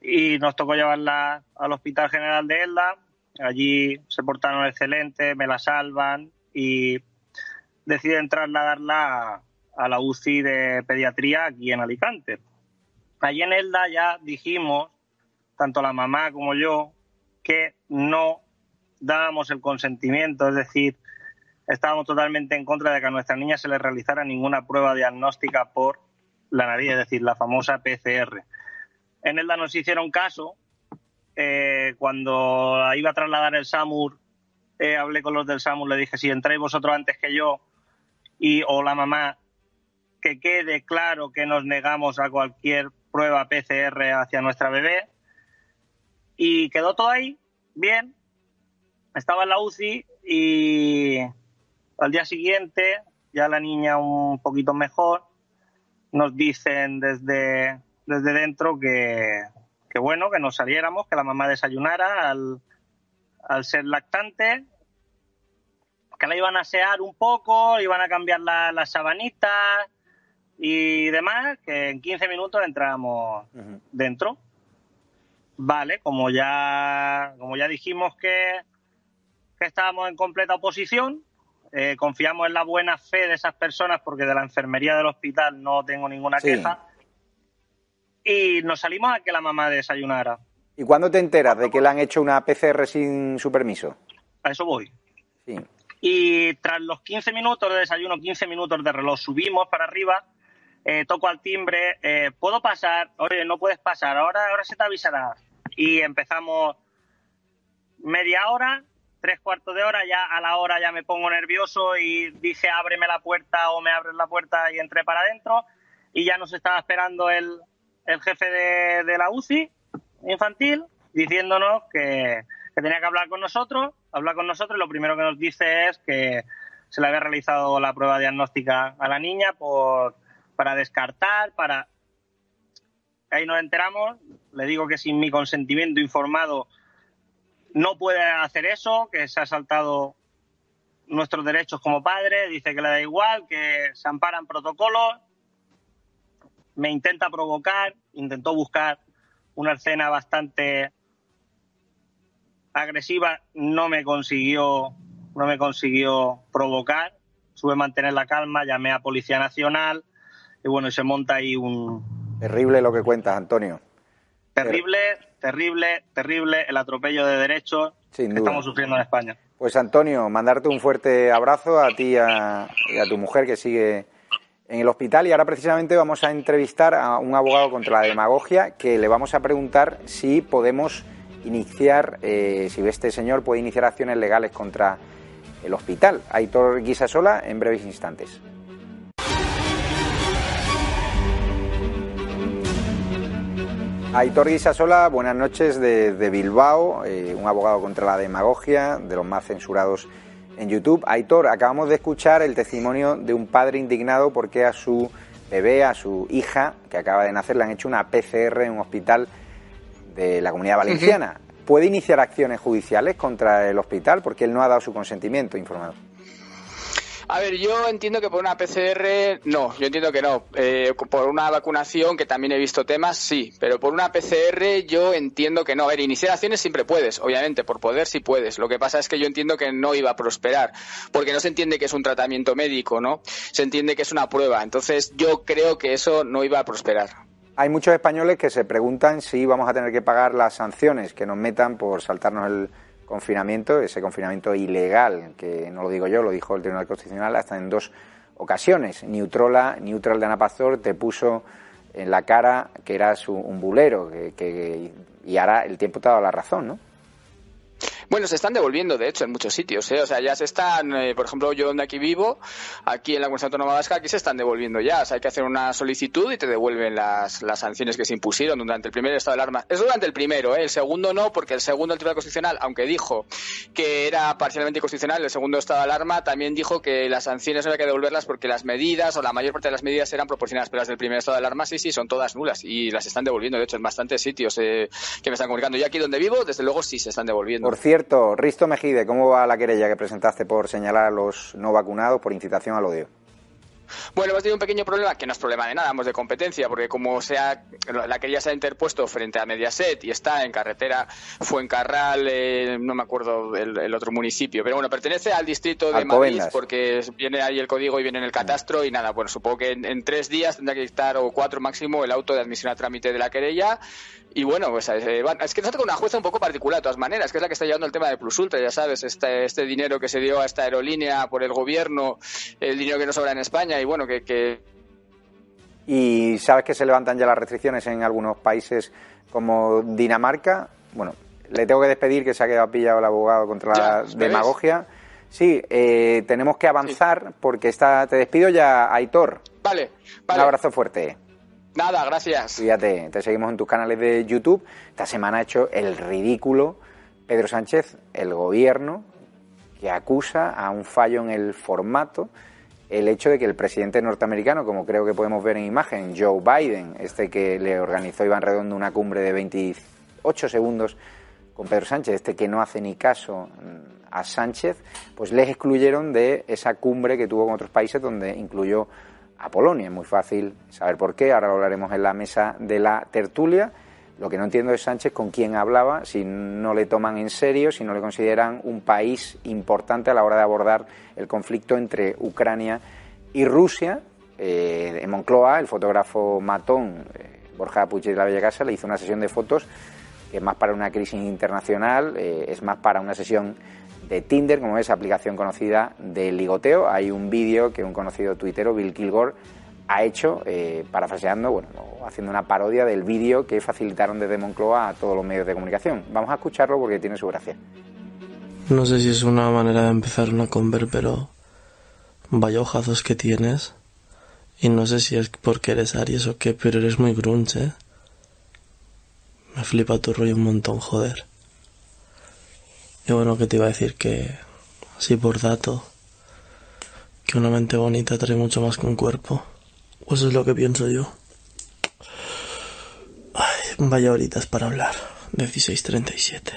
y nos tocó llevarla al Hospital General de Elda. Allí se portaron excelente, me la salvan y deciden trasladarla a la UCI de pediatría aquí en Alicante. Allí en Elda ya dijimos, tanto la mamá como yo, que no dábamos el consentimiento, es decir, estábamos totalmente en contra de que a nuestra niña se le realizara ninguna prueba diagnóstica por la nariz, es decir, la famosa PCR. En Elda nos hicieron caso. Eh, cuando iba a trasladar el SAMUR, eh, hablé con los del SAMUR, le dije, si entráis vosotros antes que yo y o la mamá, que quede claro que nos negamos a cualquier prueba PCR hacia nuestra bebé. Y quedó todo ahí, bien. Estaba en la UCI y al día siguiente, ya la niña un poquito mejor, nos dicen desde desde dentro que, bueno, que nos saliéramos, que la mamá desayunara al, ser lactante, que la iban a asear un poco, iban a cambiar las sabanitas y demás, que en 15 minutos entrábamos dentro. Vale, como ya, como ya dijimos que, que estábamos en completa oposición, eh, confiamos en la buena fe de esas personas porque de la enfermería del hospital no tengo ninguna queja y nos salimos a que la mamá desayunara. ¿Y cuándo te enteras de que le han hecho una PCR sin su permiso? A eso voy. Sí. Y tras los 15 minutos de desayuno, 15 minutos de reloj, subimos para arriba, eh, toco al timbre, eh, ¿puedo pasar? Oye, no puedes pasar, ahora, ahora se te avisará. Y empezamos media hora, tres cuartos de hora, ya a la hora ya me pongo nervioso y dije ábreme la puerta o me abres la puerta y entré para adentro y ya nos estaba esperando el, el jefe de, la UCI infantil diciéndonos que, tenía que hablar con nosotros, hablar con nosotros y lo primero que nos dice es que se le había realizado la prueba diagnóstica a la niña por, para descartar, para... Ahí nos enteramos, le digo que sin mi consentimiento informado no puede hacer eso, que se ha saltado nuestros derechos como padre, dice que le da igual, que se amparan protocolos me intenta provocar, intentó buscar una escena bastante agresiva, no me consiguió, no me consiguió provocar, supe mantener la calma, llamé a Policía Nacional y bueno, se monta ahí un... Terrible lo que cuentas, Antonio. Terrible, terrible, terrible el atropello de derechos Sin que duda. estamos sufriendo en España. Pues Antonio, mandarte un fuerte abrazo a ti y a, y a tu mujer que sigue en el hospital y ahora precisamente vamos a entrevistar a un abogado contra la demagogia que le vamos a preguntar si podemos iniciar, eh, si este señor puede iniciar acciones legales contra el hospital. Aitor Guisasola en breves instantes. Aitor Guisasola, buenas noches de, de Bilbao, eh, un abogado contra la demagogia, de los más censurados en YouTube. Aitor, acabamos de escuchar el testimonio de un padre indignado porque a su bebé, a su hija, que acaba de nacer, le han hecho una PCR en un hospital de la Comunidad Valenciana. ¿Puede iniciar acciones judiciales contra el hospital porque él no ha dado su consentimiento informado? A ver, yo entiendo que por una PCR, no, yo entiendo que no. Eh, por una vacunación, que también he visto temas, sí. Pero por una PCR, yo entiendo que no. A ver, iniciar acciones siempre puedes, obviamente, por poder sí puedes. Lo que pasa es que yo entiendo que no iba a prosperar, porque no se entiende que es un tratamiento médico, ¿no? Se entiende que es una prueba. Entonces, yo creo que eso no iba a prosperar. Hay muchos españoles que se preguntan si vamos a tener que pagar las sanciones que nos metan por saltarnos el confinamiento, ese confinamiento ilegal, que no lo digo yo, lo dijo el Tribunal Constitucional hasta en dos ocasiones. Neutrola, Neutral de Ana Pastor te puso en la cara que eras un, bulero, que, que- y ahora el tiempo te ha dado la razón, ¿no? Bueno, se están devolviendo, de hecho, en muchos sitios. ¿eh? O sea, ya se están, eh, por ejemplo, yo donde aquí vivo, aquí en la Comunidad Autónoma Vasca, aquí se están devolviendo ya. O sea, hay que hacer una solicitud y te devuelven las, las sanciones que se impusieron durante el primer estado de alarma. Es durante el primero, ¿eh? el segundo no, porque el segundo, el Tribunal Constitucional, aunque dijo que era parcialmente inconstitucional, el segundo estado de alarma también dijo que las sanciones no había que devolverlas porque las medidas o la mayor parte de las medidas eran proporcionadas, pero las del primer estado de alarma sí, sí, son todas nulas y las están devolviendo, de hecho, en bastantes sitios eh, que me están comunicando. Yo aquí donde vivo, desde luego sí se están devolviendo. Por cierto, Risto Mejide, ¿cómo va la querella que presentaste por señalar a los no vacunados por incitación al odio? Bueno, hemos tenido un pequeño problema, que no es problema de nada, hemos de competencia, porque como sea, la querella se ha interpuesto frente a Mediaset y está en carretera Fuencarral, eh, no me acuerdo el, el otro municipio, pero bueno, pertenece al distrito de Madrid, porque viene ahí el código y viene en el catastro y nada, bueno, supongo que en, en tres días tendrá que dictar, o cuatro máximo, el auto de admisión a trámite de la querella. Y bueno, pues eh, van- es que nos toca una jueza un poco particular, de todas maneras, que es la que está llevando el tema de Plus Ultra, ya sabes, este, este dinero que se dio a esta aerolínea por el gobierno, el dinero que nos sobra en España, y bueno, que, que Y sabes que se levantan ya las restricciones en algunos países como Dinamarca. Bueno, le tengo que despedir que se ha quedado pillado el abogado contra la ¿me demagogia. Sí, eh, tenemos que avanzar porque está. Te despido ya, Aitor. Vale, Un vale. abrazo fuerte. Nada, gracias. Cuídate, te seguimos en tus canales de YouTube. Esta semana ha hecho el ridículo Pedro Sánchez, el gobierno, que acusa a un fallo en el formato el hecho de que el presidente norteamericano, como creo que podemos ver en imagen, Joe Biden, este que le organizó Iván Redondo una cumbre de 28 segundos con Pedro Sánchez, este que no hace ni caso mm, a Sánchez, pues les excluyeron de esa cumbre que tuvo con otros países donde incluyó a Polonia. Es muy fácil saber por qué, ahora hablaremos en la mesa de la tertulia. Lo que no entiendo es Sánchez con quién hablaba, si no le toman en serio, si no le consideran un país importante a la hora de abordar el conflicto entre Ucrania y Rusia. Eh, en Moncloa, el fotógrafo matón eh, Borja Puig de la Bella Casa le hizo una sesión de fotos que es más para una crisis internacional, eh, es más para una sesión de Tinder, como es aplicación conocida de ligoteo. Hay un vídeo que un conocido tuitero, Bill Kilgore, ha hecho, eh, parafraseando, bueno, haciendo una parodia del vídeo que facilitaron desde Moncloa a todos los medios de comunicación. Vamos a escucharlo porque tiene su gracia. No sé si es una manera de empezar una conver, pero vaya hojazos que tienes. Y no sé si es porque eres Aries o qué, pero eres muy grunge. Me flipa tu rollo un montón, joder. Y bueno, que te iba a decir que, así por dato, que una mente bonita trae mucho más que un cuerpo. Eso es lo que pienso yo. Ay, vaya horitas para hablar. 16.37.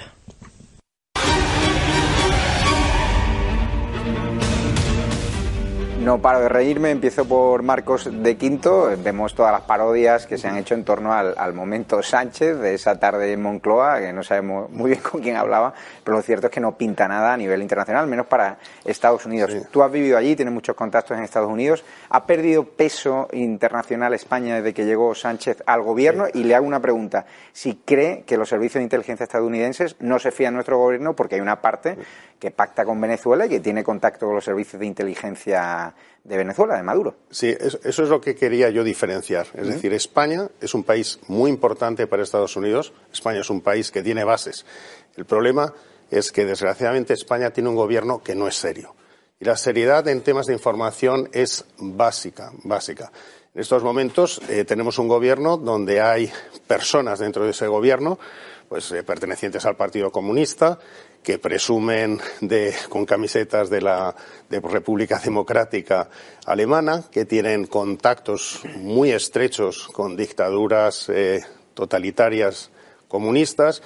No paro de reírme, empiezo por Marcos de Quinto, vemos todas las parodias que se han hecho en torno al, al momento Sánchez de esa tarde en Moncloa, que no sabemos muy bien con quién hablaba, pero lo cierto es que no pinta nada a nivel internacional, menos para Estados Unidos. Tú has vivido allí, tienes muchos contactos en Estados Unidos, ¿ha perdido peso internacional España desde que llegó Sánchez al gobierno? Y le hago una pregunta, si cree que los servicios de inteligencia estadounidenses no se fían de nuestro gobierno porque hay una parte que pacta con Venezuela y que tiene contacto con los servicios de inteligencia de Venezuela, de Maduro. Sí, eso, eso es lo que quería yo diferenciar. Es decir, España es un país muy importante para Estados Unidos. España es un país que tiene bases. El problema es que, desgraciadamente, España tiene un gobierno que no es serio. Y la seriedad en temas de información es básica, básica. En estos momentos eh, tenemos un gobierno donde hay personas dentro de ese gobierno, pues eh, pertenecientes al Partido Comunista, que presumen de, con camisetas de la de República Democrática Alemana, que tienen contactos muy estrechos con dictaduras eh, totalitarias comunistas,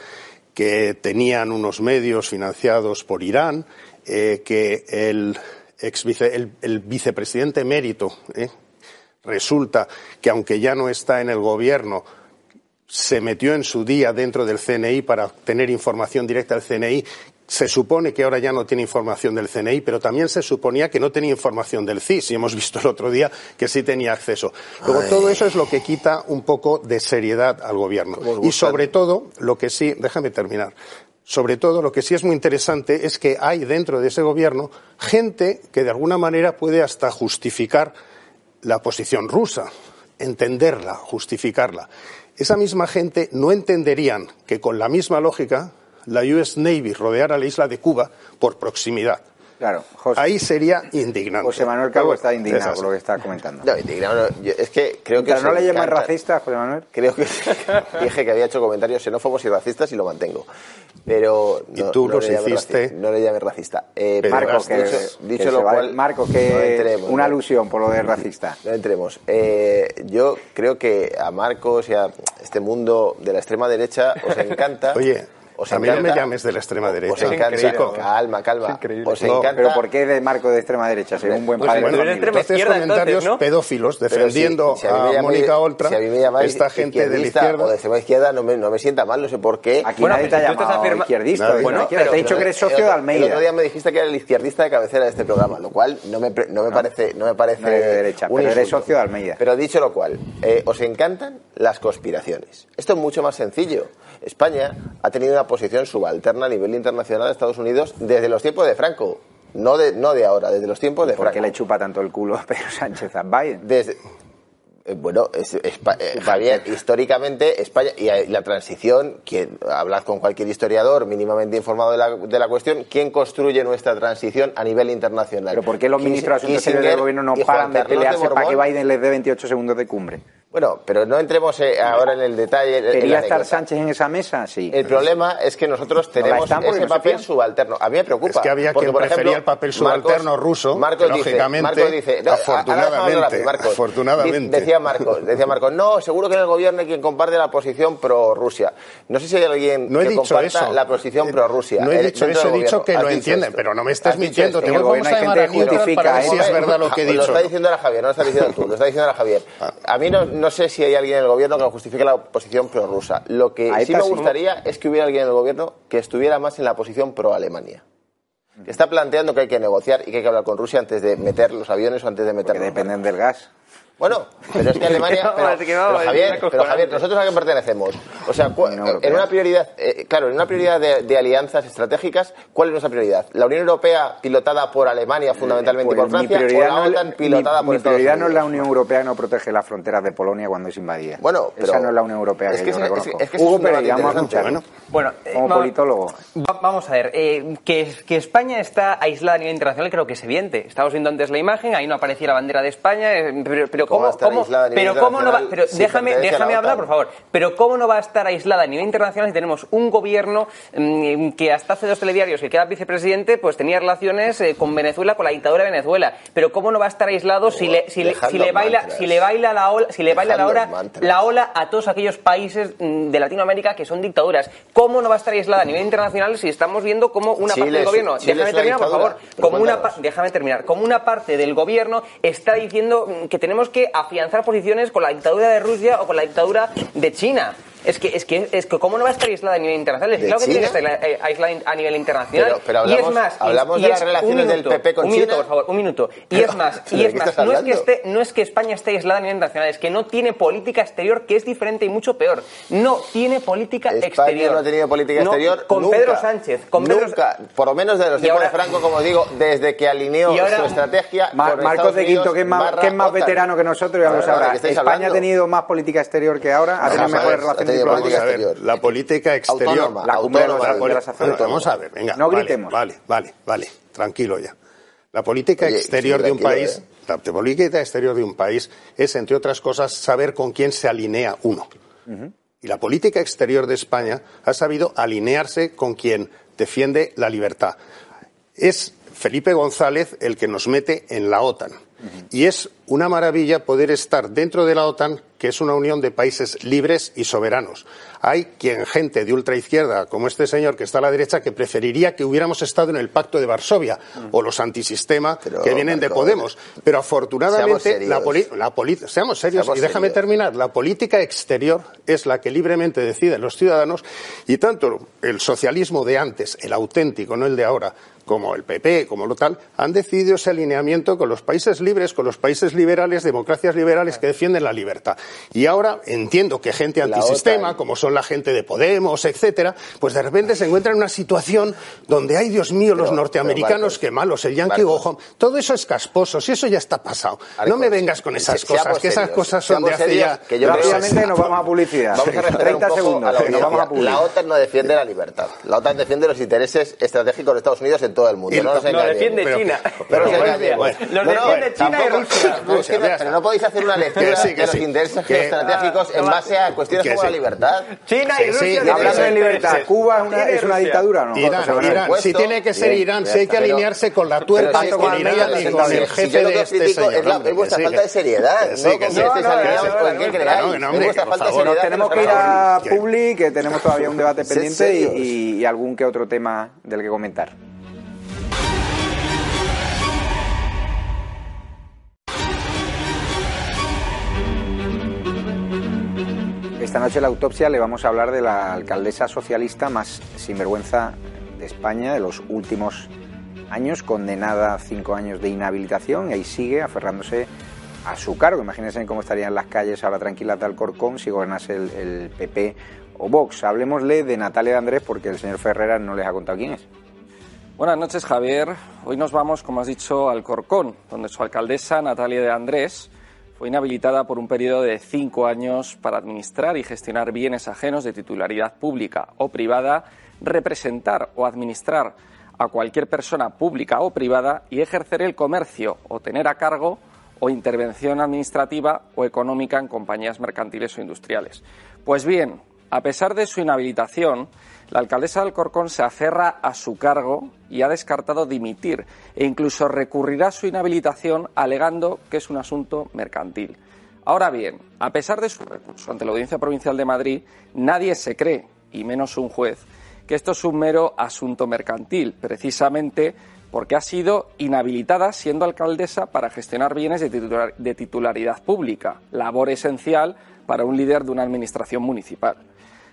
que tenían unos medios financiados por Irán, eh, que el, ex vice- el, vicepresidente emérito eh, resulta que aunque ya no está en el gobierno, se metió en su día dentro del CNI para tener información directa del CNI. Se supone que ahora ya no tiene información del CNI, pero también se suponía que no tenía información del CIS y hemos visto el otro día que sí tenía acceso. Luego, Ay. todo eso es lo que quita un poco de seriedad al gobierno. Y sobre todo, lo que sí, déjame terminar. Sobre todo, lo que sí es muy interesante es que hay dentro de ese gobierno gente que de alguna manera puede hasta justificar la posición rusa, entenderla, justificarla. Esa misma gente no entenderían que con la misma lógica la US Navy rodeara la isla de Cuba por proximidad. Claro, Ahí sería indignante. José Manuel Calvo está Es indignado por lo que está comentando. No, indignado no. Yo- es que creo que. Mientras no le encanta- racista, José Manuel. Creo que [LAUGHS] dije que había hecho comentarios xenófobos y racistas y lo mantengo. Pero Y no, tú no los hiciste. no le llame racista. Eh, Pero Marco, Marcos, que, dicho, que dicho se lo va- cual, Marco, no que entremos, una alusión por lo de racista. no entremos. Eh, yo creo que a Marcos y a este mundo de la extrema derecha os [LAUGHS] encanta. Oye, os a mí no me llames de la extrema derecha. Os encanta. chico. Calma, calma. Os No, encanta. pero ¿por qué de Marco de extrema derecha? Según un buen Pues padre de bueno, Entonces, comentarios entonces, ¿no? pedófilos defendiendo si- si a a Mónica Oltra, si a mí me llamáis esta gente de la izquierda. O de extrema izquierda no me, no me sienta mal, no sé por qué. Aquí nadie te ha llamado izquierdista. Nadie. Bueno, pero- te he dicho que eres socio de Almeida. El otro día me dijiste que era el izquierdista de cabecera de este programa, lo cual no me, pre- no me parece, no me parece de derecha, pero eres socio de Almeida. Pero dicho lo cual, eh, os encantan las conspiraciones. Esto es mucho más sencillo. España ha tenido una posición subalterna a nivel internacional a Estados Unidos desde los tiempos de Franco. No de, no de ahora, desde los tiempos de ¿Por Franco. qué le chupa tanto el culo a Pedro Sánchez a Biden? Desde, eh, bueno, es- Espa- eh, Javier, históricamente España y la transición, quien hablad con cualquier historiador mínimamente informado de la, de la cuestión, ¿quién construye nuestra transición a nivel internacional? ¿Pero por qué los ministros de Asuntos del gobierno no paran de pelearse para que Borbón? Biden les dé 28 segundos de cumbre? Bueno, pero no entremos eh, ahora en el detalle. ¿Quería estar. Sánchez en esa mesa? Sí. El problema es que nosotros No tenemos porque ese no papel subalterno. A mí me preocupa. Es que había porque, quien por prefería ejemplo, el papel subalterno Marcos- ruso, Marcos que dice, lógicamente, Marcos dice, no, afortunadamente, Marcos. afortunadamente. Decía Marcos, decía Marcos, no, seguro que en el gobierno hay quien comparte la posición pro-Rusia. No sé si hay alguien No he que dicho comparta eso. la posición pro-Rusia. No he eh, dicho eso, he dicho que lo entienden, esto. pero no me estés mintiendo. Te gobierno a llamar gente a si es verdad lo que he Lo dicho. está diciendo ahora Javier, no lo está diciendo tú, lo está diciendo ahora Javier. A mí no, no sé si hay alguien en el gobierno que justifique la posición prorrusa. Lo que Ahí sí me gustaría es que hubiera alguien en el gobierno que estuviera más en la posición pro-Alemania. Que está planteando que hay que negociar y que hay que hablar con Rusia antes de meter los aviones o antes de meter Que dependen del gas. Bueno, pero es que Alemania. [LAUGHS] Pero, es que no, pero, es Javier, pero. Javier, ¿nosotros a qué pertenecemos? O sea, en una prioridad, eh, claro, en una prioridad de, de alianzas estratégicas, ¿cuál es nuestra prioridad? ¿La Unión Europea pilotada por Alemania fundamentalmente y Pues por Francia? ¿O la OTAN pilotada mi- por mi Estados prioridad no es la? Unión Europea que no protege las fronteras de Polonia cuando es invadida. Bueno, pero- esa no es la Unión Europea es que, que yo reconozco. es Hugo Pérez, vamos a. Bueno, eh, como va- politólogo. Va- vamos a ver, eh, que, que España está aislada a nivel internacional creo que es evidente. Estamos viendo antes la imagen, ahí no aparecía la bandera de España, eh, pero, pero ¿Cómo aislada pero no va, pero si déjame, déjame hablar, por favor. Pero cómo no va a estar aislada a nivel internacional si tenemos un gobierno mm, que hasta hace dos telediarios que queda vicepresidente, pues tenía relaciones eh, con Venezuela, con la dictadura de Venezuela. Pero cómo no va a estar aislado si le, si le, dejad si los le baila, mantras. si le baila la ola, si le baila la hora, la ola a todos aquellos países mm, de Latinoamérica que son dictaduras. ¿Cómo no va a estar aislada a nivel internacional si estamos viendo cómo una Chile parte del gobierno, Chile déjame terminar, por favor, como una déjame terminar, como una parte del gobierno está diciendo mm, que tenemos que afianzar posiciones con la dictadura de Rusia o con la dictadura de China. Es que, es que, es que ¿cómo no va a estar aislada a nivel internacional? Es ¿De claro que tiene que estar aislada a nivel internacional. Pero- pero y es hablamos- más, hablamos y de las relaciones del PP con un minuto, por favor, un minuto. Y Pero, es más, ¿de y es más, no es, que hablando? esté, no es que España esté aislada a nivel internacional, es que no tiene política exterior, que es diferente y mucho peor. No tiene política España exterior. no ha tenido política No, exterior con nunca. Pedro Sánchez. Con Pedro- nunca, por lo menos de los tiempos de Franco, como digo, desde que alineó ahora- su estrategia. Mar- con Marcos Estados de Quinto, que es más, barra que es más OTAN. veterano que nosotros, ya lo Ahora, ¿de sabrá. España hablando? ha tenido más política exterior que ahora, ha tenido mejores relaciones tenido diplomáticas. política Vamos a ver, la política exterior. Autónoma, La cumbre de autónoma, de las vamos a ver, venga. No gritemos. Vale, vale, vale, tranquilo ya. La política Oye, exterior sí, de un país, ¿eh? la política exterior de un país es, entre otras cosas, saber con quién se alinea uno. Y la política exterior de España ha sabido alinearse con quien defiende la libertad. Es Felipe González el que nos mete en la OTAN. Y es una maravilla poder estar dentro de la OTAN, que es una unión de países libres y soberanos. Hay quien, gente de ultraizquierda, como este señor que está a la derecha, que preferiría que hubiéramos estado en el Pacto de Varsovia o los antisistema Pero, que vienen de Podemos. Pero afortunadamente, seamos la poli- la poli- seamos serios Seamos y déjame serios. terminar. La política exterior es la que libremente deciden los ciudadanos y tanto el socialismo de antes, el auténtico, no el de ahora, como el PP, como lo tal, han decidido ese alineamiento con los países libres, con los países liberales, democracias liberales que defienden la libertad. Y ahora entiendo que gente antisistema, como son la gente de Podemos, etcétera, pues de repente se encuentra en una situación donde, ay Dios mío, los norteamericanos, que malos, el Yankee Marcos. Go Home, todo eso es casposo, si eso ya está pasado. no me vengas con esas se- cosas, que esas serios, cosas son de hace serios, ya. que yo Rápidamente nos vamos a publicidad. Vamos a respetar 30 un poco segundos, a la que nos vamos a audiencia. La publicidad. OTAN no defiende la libertad. La OTAN defiende los intereses estratégicos de Estados Unidos en todo el mundo. Y- no nos no, engañemos. defiende Pero- China. Pero- bueno, Los defiende China y Rusia. Pero no podéis hacer una lectura de los intereses Que- estratégicos en base a cuestiones como sí. la libertad. China y Sí, Rusia. Hablando de libertad, ¿Cuba es una, China y es una Rusia. dictadura o no? Irán, si tiene que ser Irán, si hay que alinearse con la tuerca con Irán y con el jefe de este señor. es, la, hombre, es vuestra falta de seriedad, no estéis No. Tenemos que ir a Publi, que tenemos todavía un debate pendiente y algún que otro tema del que comentar. Esta noche en la autopsia le vamos a hablar de la alcaldesa socialista más sinvergüenza de España de los últimos años, condenada a cinco años de inhabilitación y ahí sigue aferrándose a su cargo. Imagínense cómo estarían las calles ahora tranquilas de Alcorcón si gobernase el, el PP o Vox. Hablemosle de Natalia de Andrés porque el señor Ferreras no les ha contado quién es. Buenas noches, Javier. Hoy nos vamos, como has dicho, al Corcón, donde su alcaldesa, Natalia de Andrés, fue inhabilitada por un periodo de cinco años para administrar y gestionar bienes ajenos de titularidad pública o privada, representar o administrar a cualquier persona pública o privada y ejercer el comercio o tener a cargo o intervención administrativa o económica en compañías mercantiles o industriales. Pues bien, a pesar de su inhabilitación, la alcaldesa de Alcorcón se aferra a su cargo y ha descartado dimitir e incluso recurrirá a su inhabilitación alegando que es un asunto mercantil. Ahora bien, a pesar de su recurso ante la Audiencia Provincial de Madrid, nadie se cree, y menos un juez, que esto es un mero asunto mercantil, precisamente porque ha sido inhabilitada siendo alcaldesa para gestionar bienes de, de titularidad pública, labor esencial para un líder de una administración municipal.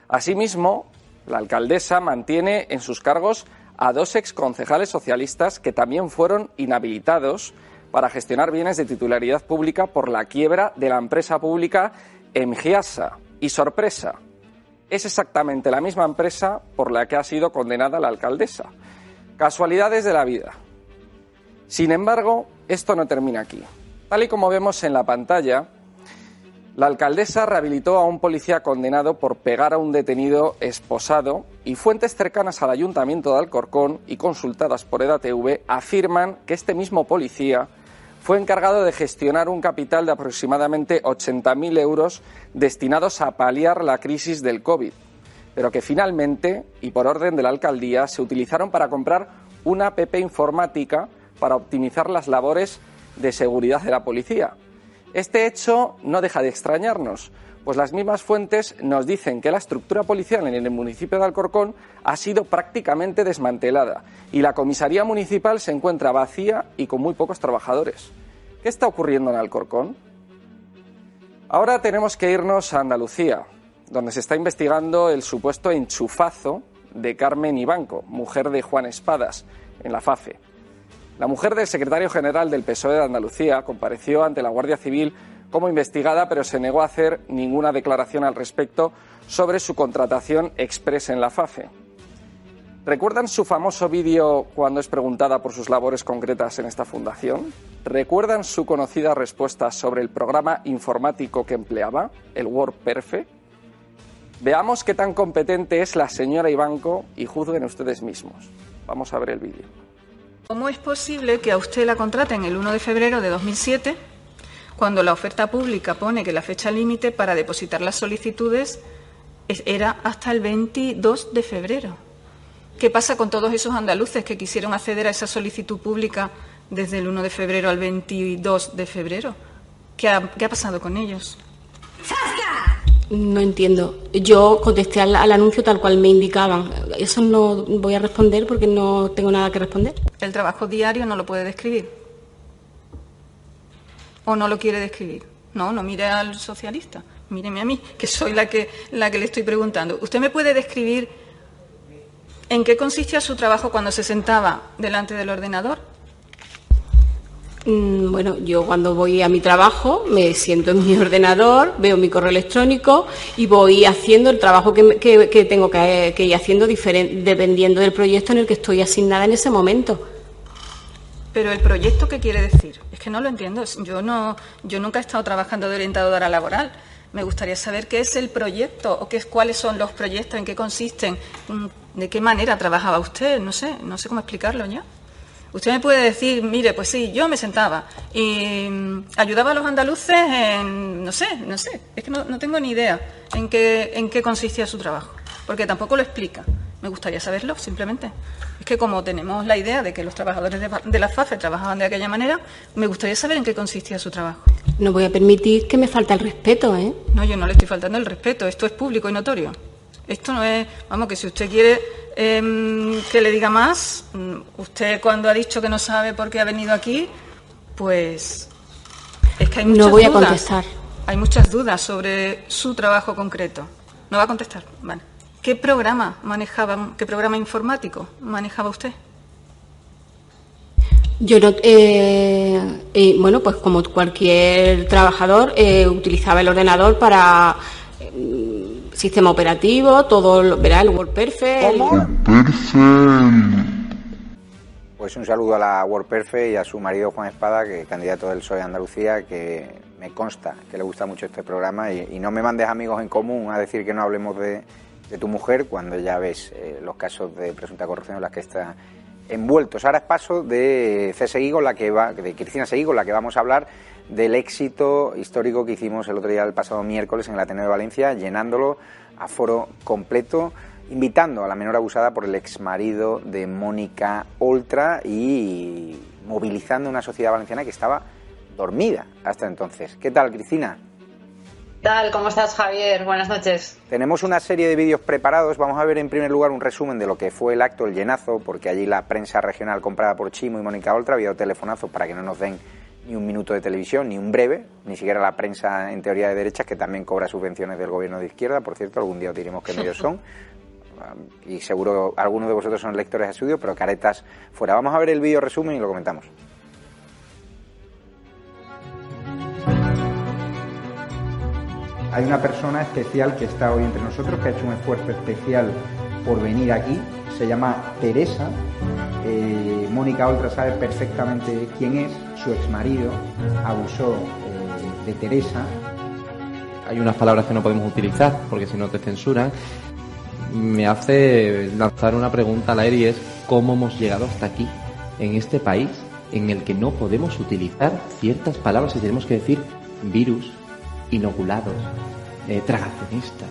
Asimismo, la alcaldesa mantiene en sus cargos a dos exconcejales socialistas que también fueron inhabilitados para gestionar bienes de titularidad pública por la quiebra de la empresa pública Emgiasa. Y sorpresa, es exactamente la misma empresa por la que ha sido condenada la alcaldesa. Casualidades de la vida. Sin embargo, esto no termina aquí. Tal y como vemos en la pantalla, la alcaldesa rehabilitó a un policía condenado por pegar a un detenido esposado y fuentes cercanas al ayuntamiento de Alcorcón y consultadas por EDATV afirman que este mismo policía fue encargado de gestionar un capital de aproximadamente 80.000 euros destinados a paliar la crisis del COVID, pero que finalmente, y por orden de la alcaldía, se utilizaron para comprar una app informática para optimizar las labores de seguridad de la policía. Este hecho no deja de extrañarnos, pues las mismas fuentes nos dicen que la estructura policial en el municipio de Alcorcón ha sido prácticamente desmantelada y la comisaría municipal se encuentra vacía y con muy pocos trabajadores. ¿Qué está ocurriendo en Alcorcón? Ahora tenemos que irnos a Andalucía, donde se está investigando el supuesto enchufazo de Carmen Ibanco, mujer de Juan Espadas, en la FAFE. La mujer del secretario general del PSOE de Andalucía compareció ante la Guardia Civil como investigada, pero se negó a hacer ninguna declaración al respecto sobre su contratación expresa en la FAFE. ¿Recuerdan su famoso vídeo cuando es preguntada por sus labores concretas en esta fundación? ¿Recuerdan su conocida respuesta sobre el programa informático que empleaba, el WordPerfect? Veamos qué tan competente es la señora Ibanco y juzguen ustedes mismos. Vamos a ver el vídeo. ¿Cómo es posible que a usted la contraten el 1 de febrero de 2007 cuando la oferta pública pone que la fecha límite para depositar las solicitudes era hasta el 22 de febrero? ¿Qué pasa con todos esos andaluces que quisieron acceder a esa solicitud pública desde el 1 de febrero al 22 de febrero? ¿Qué ha, pasado con ellos? No entiendo. Yo contesté al, anuncio tal cual me indicaban. Eso no voy a responder porque no tengo nada que responder. ¿El trabajo diario no lo puede describir? ¿O no lo quiere describir? No, no mire al socialista. Míreme a mí, que soy la que, la que le estoy preguntando. ¿Usted me puede describir en qué consistía su trabajo cuando se sentaba delante del ordenador? Mm, bueno, yo cuando voy a mi trabajo me siento en mi [LAUGHS] ordenador, veo mi correo electrónico y voy haciendo el trabajo que, que, que tengo que, ir haciendo dependiendo del proyecto en el que estoy asignada en ese momento. Pero el proyecto, ¿qué quiere decir? Es que no lo entiendo. Yo, no, yo nunca he estado trabajando de orientadora laboral. Me gustaría saber qué es el proyecto o qué es, cuáles son los proyectos, en qué consisten, mm, de qué manera trabajaba usted. No sé, no sé cómo explicarlo ya. Usted me puede decir, mire, pues sí, yo me sentaba y mm, ayudaba a los andaluces en, no sé, no sé, es que no, no tengo ni idea en qué, en qué consistía su trabajo, porque tampoco lo explica. Me gustaría saberlo, simplemente. Es que como tenemos la idea de que los trabajadores de, de la FAFE trabajaban de aquella manera, me gustaría saber en qué consistía su trabajo. No voy a permitir que me falte el respeto, ¿eh? No, yo no le estoy faltando el respeto. Esto es público y notorio. Esto no es, vamos, que si usted quiere eh, que le diga más, usted cuando ha dicho que no sabe por qué ha venido aquí, pues es que hay muchas No voy dudas. a contestar. Hay muchas dudas sobre su trabajo concreto. ¿No va a contestar? Vale. ¿Qué programa manejaba, qué programa informático manejaba usted? Yo no, eh, eh, bueno, pues como cualquier trabajador, eh, utilizaba el ordenador para sistema operativo, todo, lo- verá, el WordPerfect. Pues un saludo a la WordPerfect y a su marido Juan Espada, que candidato del PSOE de Andalucía, que me consta que le gusta mucho este programa y, y no me mandes amigos en común a decir que no hablemos de, de tu mujer cuando ya ves eh, los casos de presunta corrupción en las que está envueltos. Ahora es paso de C. Seguí, con la que va, de Cristina Seguí, con la que vamos a hablar del éxito histórico que hicimos el otro día, el pasado miércoles, en el Ateneo de Valencia, llenándolo a foro completo, invitando a la menor abusada por el exmarido de Mónica Oltra y movilizando una sociedad valenciana que estaba dormida hasta entonces. ¿Qué tal, Cristina? ¿Qué tal? ¿Cómo estás, Javier? Buenas noches. Tenemos una serie de vídeos preparados. Vamos a ver en primer lugar un resumen de lo que fue el acto, el llenazo, porque allí la prensa regional comprada por Chimo y Mónica Oltra había dado telefonazos para que no nos den ni un minuto de televisión, ni un breve, ni siquiera la prensa en teoría de derechas, que también cobra subvenciones del gobierno de izquierda. Por cierto, algún día os diremos qué medios son. [LAUGHS] Y seguro algunos de vosotros son lectores de estudio, pero caretas fuera. Vamos a ver el vídeo resumen y lo comentamos. Hay una persona especial que está hoy entre nosotros, que ha hecho un esfuerzo especial por venir aquí. Se llama Teresa. Eh, Mónica Oltra sabe perfectamente quién es. Su exmarido abusó eh, de Teresa. Hay unas palabras que no podemos utilizar porque si no te censuran. Me hace lanzar una pregunta al aire y es ¿cómo hemos llegado hasta aquí, en este país, en el que no podemos utilizar ciertas palabras y tenemos que decir virus, inoculados, eh, tragacionistas.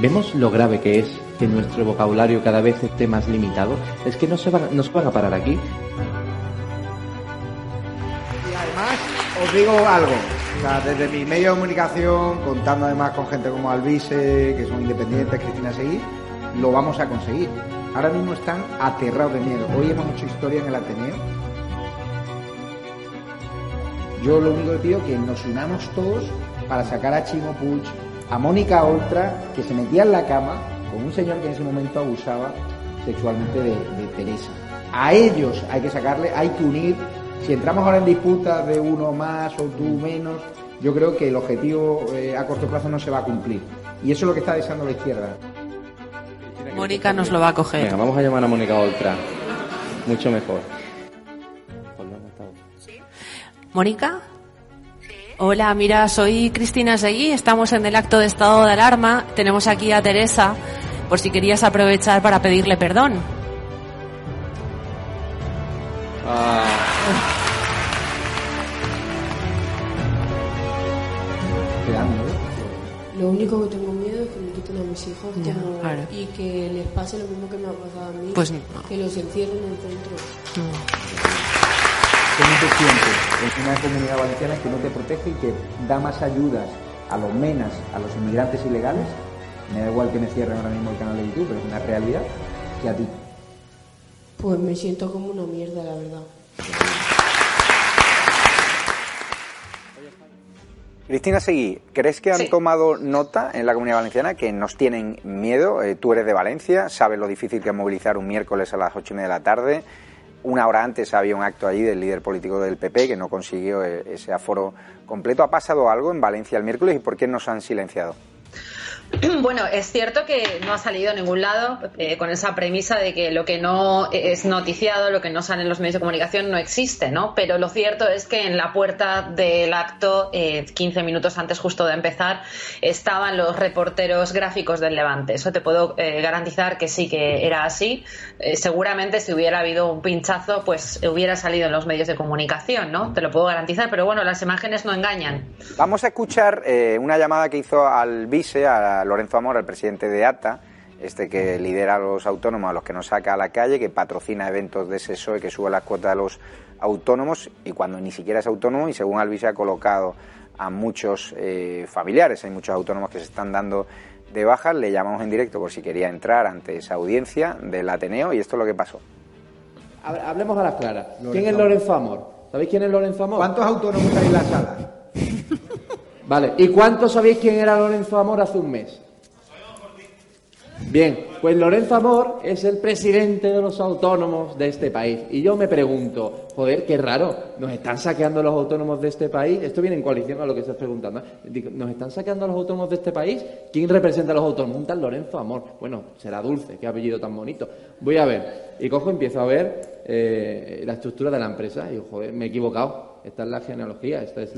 ¿Vemos lo grave que es que nuestro vocabulario cada vez esté más limitado? Es que no se van, no se van a parar aquí. Y además, os digo algo. O sea, desde mi medio de comunicación, contando además con gente como Alvise, que son independientes, Cristina Seguí, lo vamos a conseguir. Ahora mismo están aterrados de miedo. Hoy hemos hecho historia en el Ateneo. Yo lo único que pido es que nos unamos todos para sacar a Chimo Puig, a Mónica Oltra, que se metía en la cama con un señor que en ese momento abusaba sexualmente de, de Teresa. A ellos hay que sacarle, hay que unir. Si entramos ahora en disputas de uno más o tú menos, yo creo que el objetivo eh, a corto plazo no se va a cumplir. Y eso es lo que está deseando la izquierda. Mónica nos lo va a coger. Venga, vamos a llamar a Mónica Oltra. Mucho mejor. ¿Mónica? Hola, mira, soy Cristina Seguí, estamos en el acto de estado de alarma, tenemos aquí a Teresa, por si querías aprovechar para pedirle perdón. Lo único que tengo miedo es que me quiten a mis hijos Ya, como- claro. y que les pase lo mismo que me ha pasado a mí, Pues no. que los encierren en. ¿Cómo te sientes en una comunidad valenciana que no te protege y que da más ayudas a los menas, a los inmigrantes ilegales? Me da igual que me cierren ahora mismo el canal de YouTube, pero es una realidad que a ti. Pues me siento como una mierda, la verdad. Cristina Seguí, ¿crees que han tomado nota en la comunidad valenciana que nos tienen miedo? Eh, tú eres de Valencia, sabes lo difícil que es movilizar un miércoles a las ocho y media de la tarde. Una hora antes había un acto allí del líder político del PP que no consiguió eh, ese aforo completo. ¿Ha pasado algo en Valencia el miércoles y por qué nos han silenciado? [CLEARS THROAT] Bueno, es cierto que no ha salido a ningún lado eh, con esa premisa de que lo que no es noticiado, lo que no sale en los medios de comunicación no existe, ¿no? Pero lo cierto es que en la puerta del acto, eh, 15 minutos antes justo de empezar, estaban los reporteros gráficos del Levante. Eso te puedo eh, garantizar que sí que era así. Eh, seguramente si hubiera habido un pinchazo, pues hubiera salido en los medios de comunicación, ¿no? Te lo puedo garantizar, pero bueno, las imágenes no engañan. Vamos a escuchar una llamada que hizo al vice, a Lorenzo Amor, el presidente de ATA, este que lidera a los autónomos, a los que nos saca a la calle, que patrocina eventos de ese PSOE, que sube las cuotas de los autónomos y cuando ni siquiera es autónomo y según Alvise ha colocado a muchos eh, familiares, hay muchos autónomos que se están dando de baja, le llamamos en directo por si quería entrar ante esa audiencia del Ateneo y esto es lo que pasó. Hab- Hablemos a las claras. ¿Quién Lorenzo es Lorenzo Amor? ¿Sabéis quién es Lorenzo Amor? ¿Cuántos autónomos hay en la sala? [LAUGHS] Vale. ¿Y cuántos sabéis quién era Lorenzo Amor hace un mes? Bien, pues Lorenzo Amor es el presidente de los autónomos de este país. Y yo me pregunto, joder, qué raro, ¿nos están saqueando los autónomos de este país? Esto viene en coalición a lo que estás preguntando. ¿Nos están saqueando los autónomos de este país? ¿Quién representa a los autónomos? Lorenzo Amor. Bueno, será dulce, qué apellido tan bonito. Voy a ver. Y cojo empiezo a ver eh, la estructura de la empresa. Y digo, joder, me he equivocado. Esta es la genealogía, esta es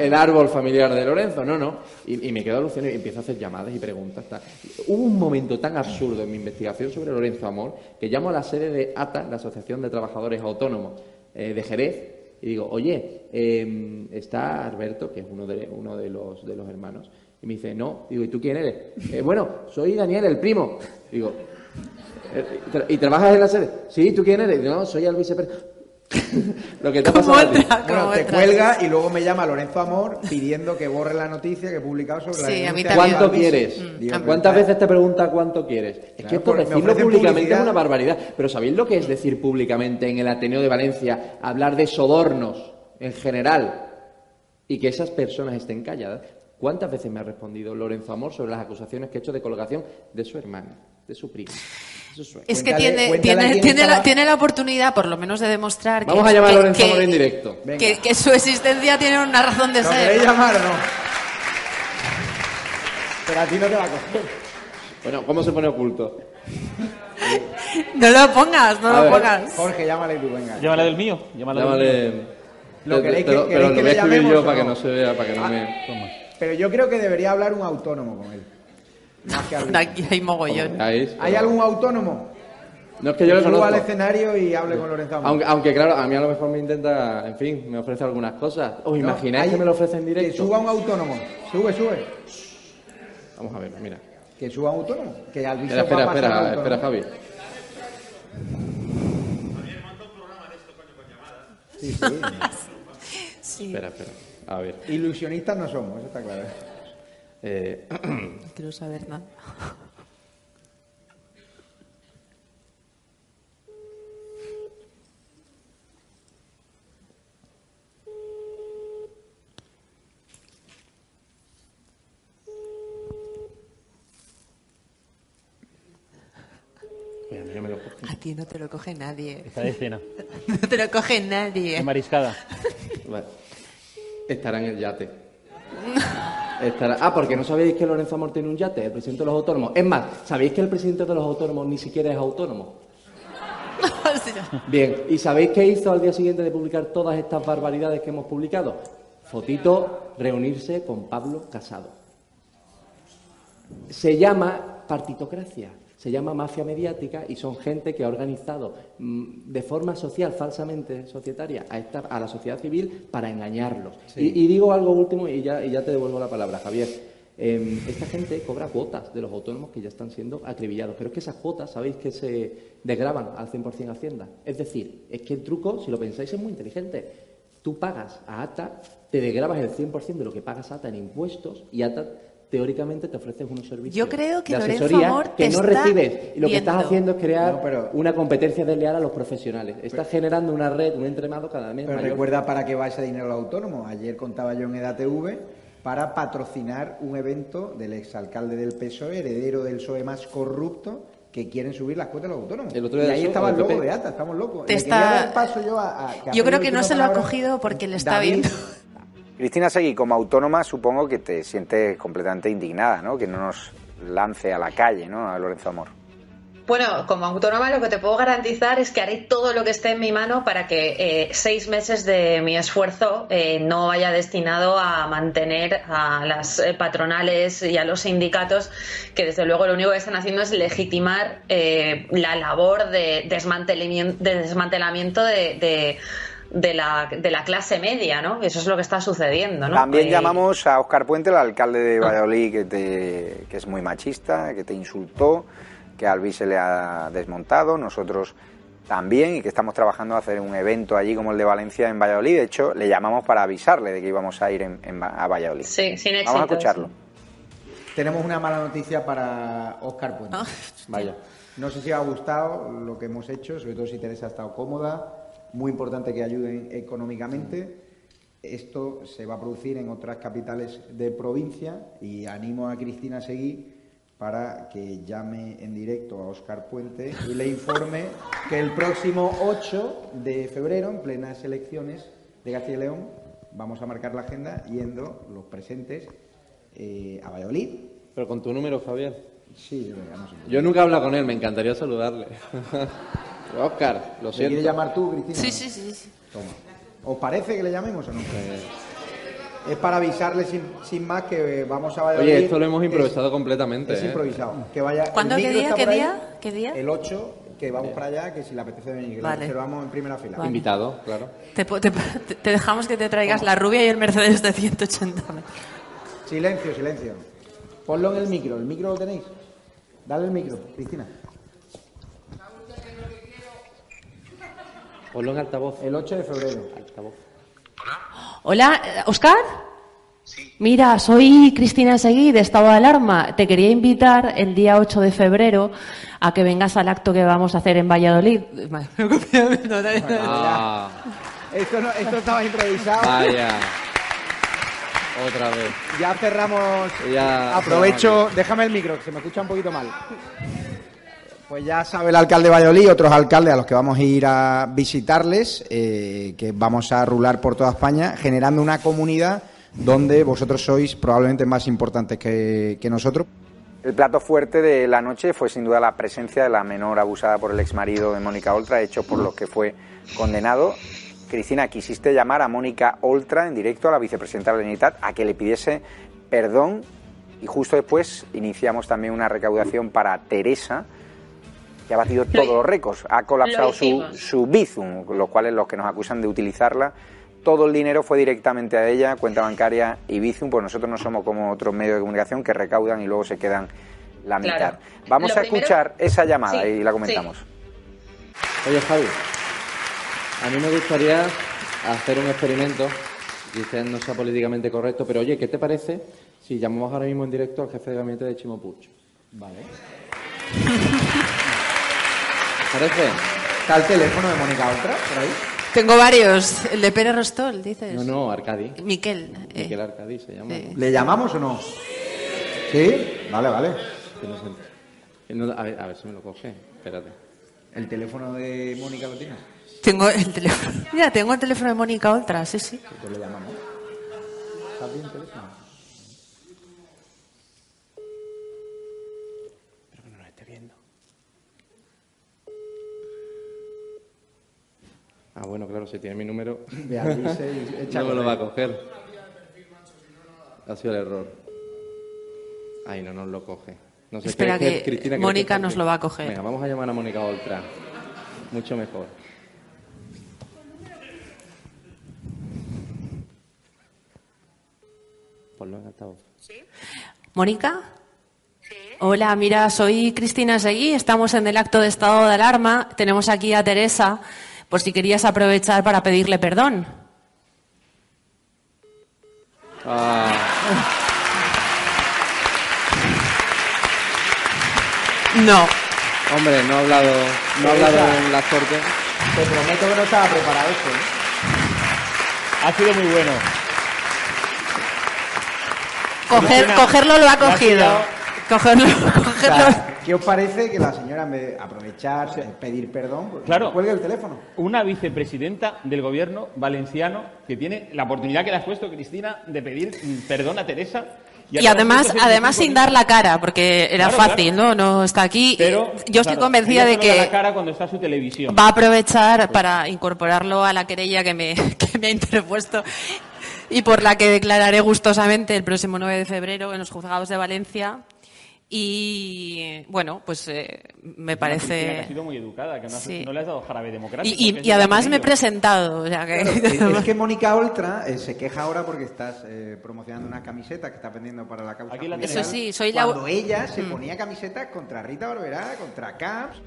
el, árbol familiar de Lorenzo. No, no. Y, me quedo alucinado y empiezo a hacer llamadas y preguntas. tal. Hubo un momento tan absurdo en mi investigación sobre Lorenzo Amor que llamo a la sede de ATA, la Asociación de Trabajadores Autónomos eh, de Jerez, y digo, oye, eh, está Alberto, que es uno de, uno de, los, de los hermanos. Y me dice, no. Digo, ¿y tú quién eres? "Eh, bueno, soy Daniel, el primo. Digo, "Eh, ¿y tra- ¿y trabajas en la sede? Sí, ¿tú quién eres? Digo, no, soy el vicepresidente. [LAUGHS] Lo que te ha pasado a ti. Bueno, te cuelga y luego me llama Lorenzo Amor pidiendo que borre la noticia que he publicado sobre la Sí, a mí. ¿Cuánto quieres? Digo, pero ¿Cuántas veces te pregunta cuánto quieres? Es Claro, que esto me decirlo públicamente publicidad. es una barbaridad. Pero ¿sabéis lo que es decir públicamente en el Ateneo de Valencia hablar de sobornos en general y que esas personas estén calladas? ¿Cuántas veces me ha respondido Lorenzo Amor sobre las acusaciones que he hecho de colocación de su hermana, de su prima? Es que tiene, tiene, tiene, la, tiene la oportunidad, por lo menos, de demostrar que, Vamos a llamar a que- Lorenzo que- Amor en directo. que, que su existencia tiene una razón de ¿Lo ser. queréis llamar o no? Pero a ti no te va a coger. Bueno, ¿cómo se pone oculto? No lo pongas, no A lo ver. pongas. Jorge, llámale tú, venga. Llámale del mío. Llámale del mío. Llámale... ¿Lo queréis que- pero, queréis pero que lo voy a escribir yo para que no? se vea, para que no Ah. me... Pero yo creo que debería hablar un autónomo con él. Aquí hay mogollón. ¿Veis? ¿Hay algún autónomo? No es que yo suba conozco. al escenario y hable con Lorenzo Amor. Aunque, aunque, claro, a mí a lo mejor me intenta, en fin, me ofrece algunas cosas. ¿Os No, imagináis hay- que me lo ofrece en directo? Que suba un autónomo. Sube, sube. Vamos a ver, mira. Que suba un autónomo. Que al Espera, espera, espera, espera, Javi. Sí, sí. [LAUGHS] Espera, espera. A ver. Ilusionistas no somos, eso está claro. Eh, No [CLEARS THROAT] quiero saber nada. A ti no te lo coge nadie. Está de cena. [LAUGHS] No te lo coge nadie. De mariscada. [LAUGHS] Vale. Estará en el yate. [LAUGHS] Estará- Ah, porque no sabéis que Lorenzo Amor tiene un yate, el presidente de los autónomos. Es más, ¿sabéis que el presidente de los autónomos ni siquiera es autónomo? [LAUGHS] Bien, ¿y sabéis qué hizo al día siguiente de publicar todas estas barbaridades que hemos publicado? Fotito, reunirse con Pablo Casado. Se llama partitocracia, se llama mafia mediática y son gente que ha organizado mm, de forma social, falsamente societaria, a, esta, a la sociedad civil para engañarlos. Sí. Y, y digo algo último y ya, y ya te devuelvo la palabra, Javier. Eh, esta gente cobra cuotas de los autónomos que ya están siendo acribillados, pero es que esas cuotas, sabéis que se desgraban al 100% Hacienda. Es decir, es que el truco, si lo pensáis, es muy inteligente. Tú pagas a ATA, te desgrabas el 100% de lo que pagas a ATA en impuestos y ATA teóricamente te ofrece unos servicios Yo creo que de asesoría Amor que te no recibes. Y lo que estás haciendo es crear No, pero- una competencia desleal a los profesionales. Estás generando una red, un entramado cada vez Pero mayor. recuerda para qué va ese dinero al autónomo. Ayer contaba yo en EDATV para patrocinar un evento del exalcalde del PSOE, heredero del PSOE más corrupto, que quieren subir las cuotas de los autónomos. El otro y ahí estaba el del de. ATA, estamos locos. Te está- quería dar paso yo a, a- que ha Yo creo que no se lo ha cogido porque le está David. viendo. Cristina Seguí, como autónoma, supongo que te sientes completamente indignada, ¿no? Que no nos lance a la calle, ¿no? A Lorenzo Amor. Bueno, como autónoma lo que te puedo garantizar es que haré todo lo que esté en mi mano para que eh, seis meses de mi esfuerzo eh, no vaya destinado a mantener a las eh, patronales y a los sindicatos que desde luego lo único que están haciendo es legitimar la labor de desmantelamiento de, desmantelamiento de, de- de la, de la clase media, ¿no? Eso es lo que está sucediendo, ¿no? También Eh, llamamos a Óscar Puente, el alcalde de Valladolid, que, te- que es muy machista, que te insultó, que a Albi se le ha desmontado, nosotros también, y que estamos trabajando a hacer un evento allí como el de Valencia en Valladolid. De hecho, le llamamos para avisarle de que íbamos a ir en- a Valladolid. Sí, sin Vamos a éxito, escucharlo. Tenemos una mala noticia para Óscar Puente. Ah, Vaya. No sé si os ha gustado lo que hemos hecho, sobre todo si Teresa ha estado cómoda. Muy importante que ayuden económicamente. Esto se va a producir en otras capitales de provincia y animo a Cristina a seguir para que llame en directo a Óscar Puente y le informe que el próximo 8 de febrero, en plenas elecciones de Castilla y León, vamos a marcar la agenda yendo los presentes eh, a Valladolid. Pero con tu número, Javier. Sí, no sé. Yo nunca he hablado con él, me encantaría saludarle. [LAUGHS] Oscar, lo ¿Le siento. quieres llamar tú, Cristina? Sí, sí, sí. sí. Toma. ¿Os parece que le llamemos o no? Es para avisarle sin, sin más que vamos a Valladolid. Oye, esto lo hemos Es- improvisado completamente. Es, ¿eh? improvisado. Que vaya, ¿Cuándo? ¿Qué día? ¿Qué ahí, día? ¿Qué día? El 8, que vamos para allá, que si le apetece venir, que lo Vale. reservamos en primera fila. Vale. Invitado, claro. Te, te- te dejamos que te traigas la rubia y el Mercedes de 180 metros. Silencio, silencio. Ponlo en el micro. ¿El micro lo tenéis? Dale el micro, Cristina. Ponlo en altavoz. El 8 de febrero. Altavoz. Hola, eh, ¿Oscar? Mira, soy Cristina Seguí de Estado de Alarma. Te quería invitar el día 8 de febrero a que vengas al acto que vamos a hacer en Valladolid. Ah, Esto, no, esto estaba improvisado. vaya. Otra vez. Ya cerramos. Ya Aprovecho, déjame el micro, que se me escucha un poquito mal. Pues ya sabe el alcalde de otros alcaldes a los que vamos a ir a visitarles, eh, que vamos a rular por toda España, generando una comunidad donde vosotros sois probablemente más importantes que, que nosotros. El plato fuerte de la noche fue sin duda la presencia de la menor abusada por el exmarido de Mónica Oltra, hecho por los que fue condenado. Cristina, quisiste llamar a Mónica Oltra en directo a la vicepresidenta de la Generalitat a que le pidiese perdón y justo después iniciamos también una recaudación para Teresa y ha batido Lo- todos los récords. Ha colapsado su, su Bizum, los cuales los que nos acusan de utilizarla. Todo el dinero fue directamente a ella, cuenta bancaria y Bizum, pues nosotros no somos como otros medios de comunicación que recaudan y luego se quedan la mitad. Claro. Vamos Lo a primero- escuchar esa llamada Sí, y la comentamos. Oye, Javi, a mí me gustaría hacer un experimento, quizás no sea políticamente correcto, pero oye, ¿qué te parece si llamamos ahora mismo en directo al jefe de gabinete de Chimo Puig? Vale. [LAUGHS] ¿Parece? ¿Está el teléfono de Mónica Oltra por ahí? Tengo varios. El de Pérez Rostol, dices. No, no, Arcadi. Miquel. eh. Miquel Arcadi se llama. ¿Le llamamos o no? ¿Sí? Vale, vale. No- a, ver, a ver si me lo coge. Espérate. ¿El teléfono de Mónica lo tienes? Tengo el teléfono. Mira, tengo el teléfono de Mónica Oltra, sí, sí. Pues le llamamos. ¿Está bien el teléfono? Pero que no nos esté viendo. Ah, bueno, claro, si tiene mi número. [LAUGHS] Dice y [LAUGHS] echa no me lo va a coger. Ha sido el error. Ay, no nos lo coge. No sé, Espera ¿crees que Cristina, ¿crees Mónica que- nos lo va a coger. Venga, vamos a llamar a Mónica Oltra. Mucho mejor. Ponlo en altavoz. ¿Mónica? Hola, mira, soy Cristina Seguí, estamos en el acto de estado de alarma. Tenemos aquí a Teresa, por si querías aprovechar para pedirle perdón. Ah. No. Hombre, no ha hablado, no ha hablado en las cortes. Te prometo que no estaba preparado esto. ¿eh? Ha sido muy bueno. Coger, cogerlo lo ha cogido. tirado- [LAUGHS] Cogerlo, O cogerlo. ¿Qué os parece que la señora, en vez de aprovechar, pedir perdón, pues, Claro. cuelgue el teléfono? Una vicepresidenta del gobierno valenciano que tiene la oportunidad que le has puesto, Cristina, de pedir perdón a Teresa. Y además, además 25 sin dar la cara, porque era Claro, fácil, ¿no? No está aquí. Pero, Yo estoy claro, convencida de da la que cara cuando está su televisión. va a aprovechar para incorporarlo a la querella que me, [LAUGHS] que me ha interpuesto y por la que declararé gustosamente el próximo 9 de febrero en los juzgados de Valencia. Y bueno, pues eh, me Una Cristina que parece. ha sido muy educada, que no, has- Sí. no le has dado jarabe democrático. Y, además me he presentado. o sea que- Claro, [LAUGHS] es, es que Mónica Oltra eh, se queja ahora porque estás eh, promocionando una camiseta que está vendiendo para la causa Aquí la Eso sí, soy la- Cuando ella se Mm. ponía camisetas contra Rita Barberá, contra Camps...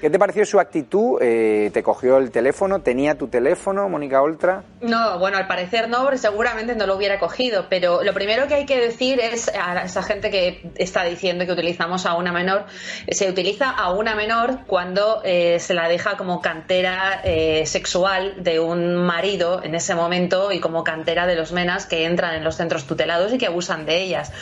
¿Qué te pareció su actitud? Eh, ¿Te cogió el teléfono? ¿Tenía tu teléfono, Mónica Oltra? No, bueno, al parecer no, porque seguramente no lo hubiera cogido. Pero lo primero que hay que decir es a esa gente que está diciendo que utilizamos a una menor, se utiliza a una menor cuando eh, se la deja como cantera eh, sexual de un marido en ese momento y como cantera de los menas que entran en los centros tutelados y que abusan de ellas.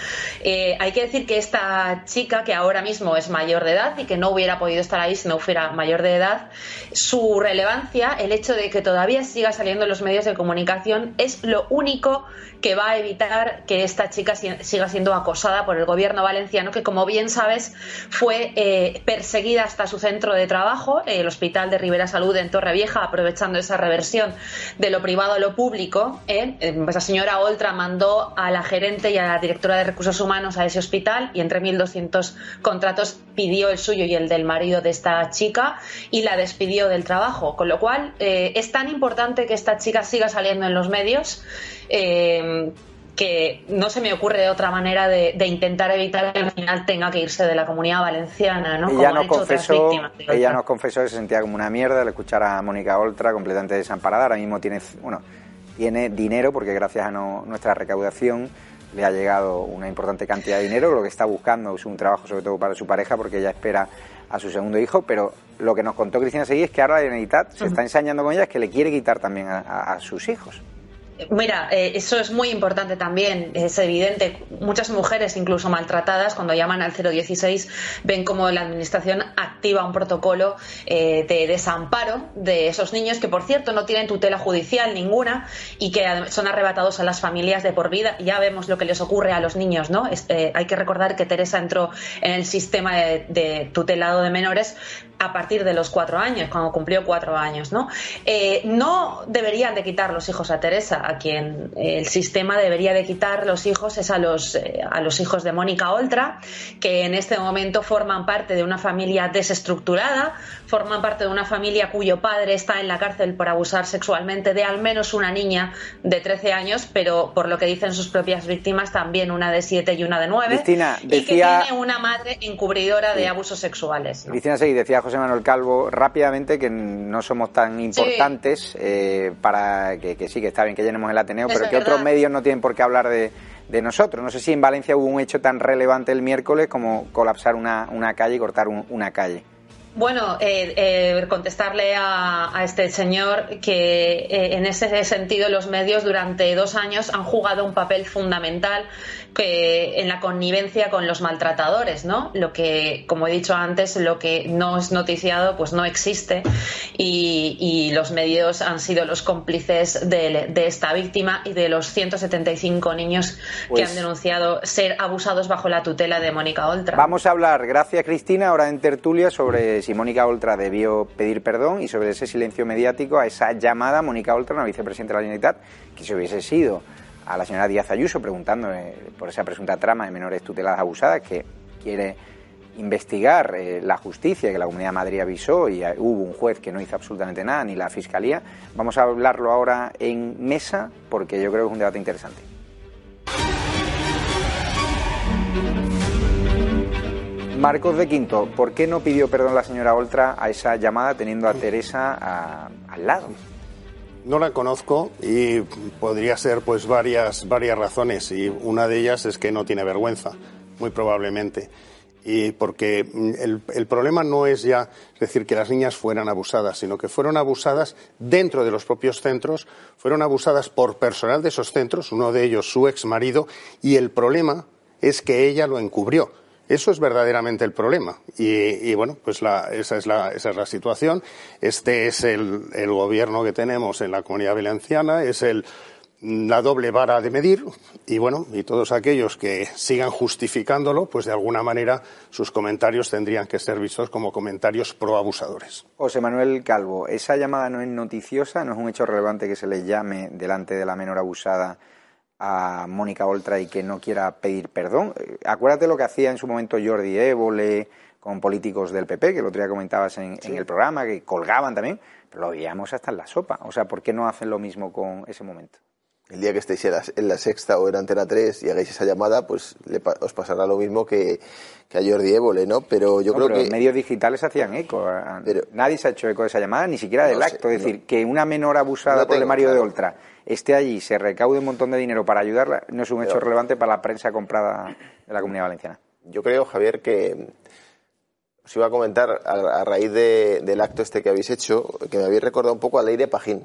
Eh, hay que decir que esta chica, que ahora mismo es mayor de edad y que no hubiera podido estar ahí fuera mayor de edad, su relevancia, el hecho de que todavía siga saliendo en los medios de comunicación, es lo único que va a evitar que esta chica si- siga siendo acosada por el gobierno valenciano, que como bien sabes fue eh, perseguida hasta su centro de trabajo, el Hospital de Rivera Salud en Torrevieja, aprovechando esa reversión de lo privado a lo público. eh. Eh, Esa señora Oltra mandó a la gerente y a la directora de recursos humanos a ese hospital y entre 1.200 contratos pidió el suyo y el del marido de esta chica y la despidió del trabajo. Con lo cual eh, es tan importante que esta chica siga saliendo en los medios. Eh, que no se me ocurre de otra manera de, de intentar evitar que al final tenga que irse de la comunidad valenciana, ¿no? ella nos confesó, ella nos confesó que se sentía como una mierda al escuchar a Mónica Oltra completamente desamparada. Ahora mismo tiene, bueno, tiene dinero porque gracias a no- nuestra recaudación le ha llegado una importante cantidad de dinero. Lo que está buscando es un trabajo sobre todo para su pareja porque ella espera a su segundo hijo. Pero lo que nos contó Cristina Seguí es que ahora la Generalitat se está ensañando con ella es que le quiere quitar también a- a- a sus hijos. Mira, eh, eso es muy importante también, es evidente. Muchas mujeres, incluso maltratadas, cuando llaman al 016, ven como la Administración activa un protocolo eh, de desamparo de esos niños que, por cierto, no tienen tutela judicial ninguna y que son arrebatados a las familias de por vida. Ya vemos lo que les ocurre a los niños, ¿no? Eh, hay que recordar que Teresa entró en el sistema de tutelado de menores a partir de los cuatro años, cuando cumplió cuatro años, ¿no? Eh, no deberían de quitar los hijos a Teresa. a quien el sistema debería de quitar los hijos es a los, eh, a los hijos de Mónica Oltra, que en este momento forman parte de una familia desestructurada, forman parte de una familia cuyo padre está en la cárcel por abusar sexualmente de al menos una niña de 13 años, pero por lo que dicen sus propias víctimas, también una de 7 y una de 9. Cristina, Y que decía- tiene una madre encubridora de abusos sexuales. ¿no? Cristina Seguí, decía José Manuel Calvo rápidamente que no somos tan importantes eh, para que, que sí, que está bien que llenemos el Ateneo, Eso pero que otros medios no tienen por qué hablar de, de nosotros. No sé si en Valencia hubo un hecho tan relevante el miércoles como colapsar una, una calle y cortar un- una calle. Bueno, eh, eh, contestarle a, a este señor que eh, en ese sentido los medios durante dos años han jugado un papel fundamental que, en la connivencia con los maltratadores, ¿no? Lo que, como he dicho antes, lo que no es noticiado, pues no existe y, y los medios han sido los cómplices de, de esta víctima y de los 175 niños que Pues- han denunciado ser abusados bajo la tutela de Mónica Oltra. Vamos a hablar, gracias Cristina, ahora en tertulia sobre si Mónica Oltra debió pedir perdón y sobre ese silencio mediático a esa llamada Mónica Oltra, una vicepresidenta de la Generalitat, que si hubiese sido a la señora Díaz Ayuso preguntando eh, por esa presunta trama de menores tuteladas abusadas que quiere investigar eh, la justicia que la Comunidad de Madrid avisó y eh, hubo un juez que no hizo absolutamente nada, ni la Fiscalía. Vamos a hablarlo ahora en mesa porque yo creo que es un debate interesante. Marcos de Quinto, ¿por qué no pidió perdón la señora Oltra a esa llamada teniendo a Teresa al lado? No la conozco y podría ser pues varias, varias razones y una de ellas es que no tiene vergüenza, muy probablemente. Y porque mm, el, el problema no es ya decir que las niñas fueran abusadas, sino que fueron abusadas dentro de los propios centros, fueron abusadas por personal de esos centros, uno de ellos su ex marido, y el problema es que ella lo encubrió. Eso es verdaderamente el problema. Y, bueno, pues la- esa, es la, esa es la situación. Este es el, el gobierno que tenemos en la comunidad valenciana, es el, la doble vara de medir. Y bueno, y todos aquellos que sigan justificándolo, pues de alguna manera sus comentarios tendrían que ser vistos como comentarios pro abusadores. José Manuel Calvo, esa llamada no es noticiosa, no es un hecho relevante que se le llame delante de la menor abusada a Mónica Oltra y que no quiera pedir perdón. Eh, Acuérdate lo que hacía en su momento Jordi Évole con políticos del PP, que el otro día comentabas en, en el programa, que colgaban también, pero lo veíamos hasta en la sopa. O sea, ¿por qué no hacen lo mismo con ese momento? El día que estéis en la, en la sexta o en Antena 3 y hagáis esa llamada, pues le os pasará lo mismo que, que a Jordi Évole, ¿no? Pero yo No, creo pero que... los medios digitales hacían eco. a- Nadie se ha hecho eco de esa llamada, ni siquiera del No sé, acto. Es no. decir, que una menor abusada por el Mario de. Oltra esté allí, se recaude un montón de dinero para ayudarla, no es un hecho Pero- relevante para la prensa comprada de la Comunidad Valenciana. Yo creo, Javier, que os iba a comentar a, a raíz de- del acto este que habéis hecho, que me habéis recordado un poco a Leire Pajín.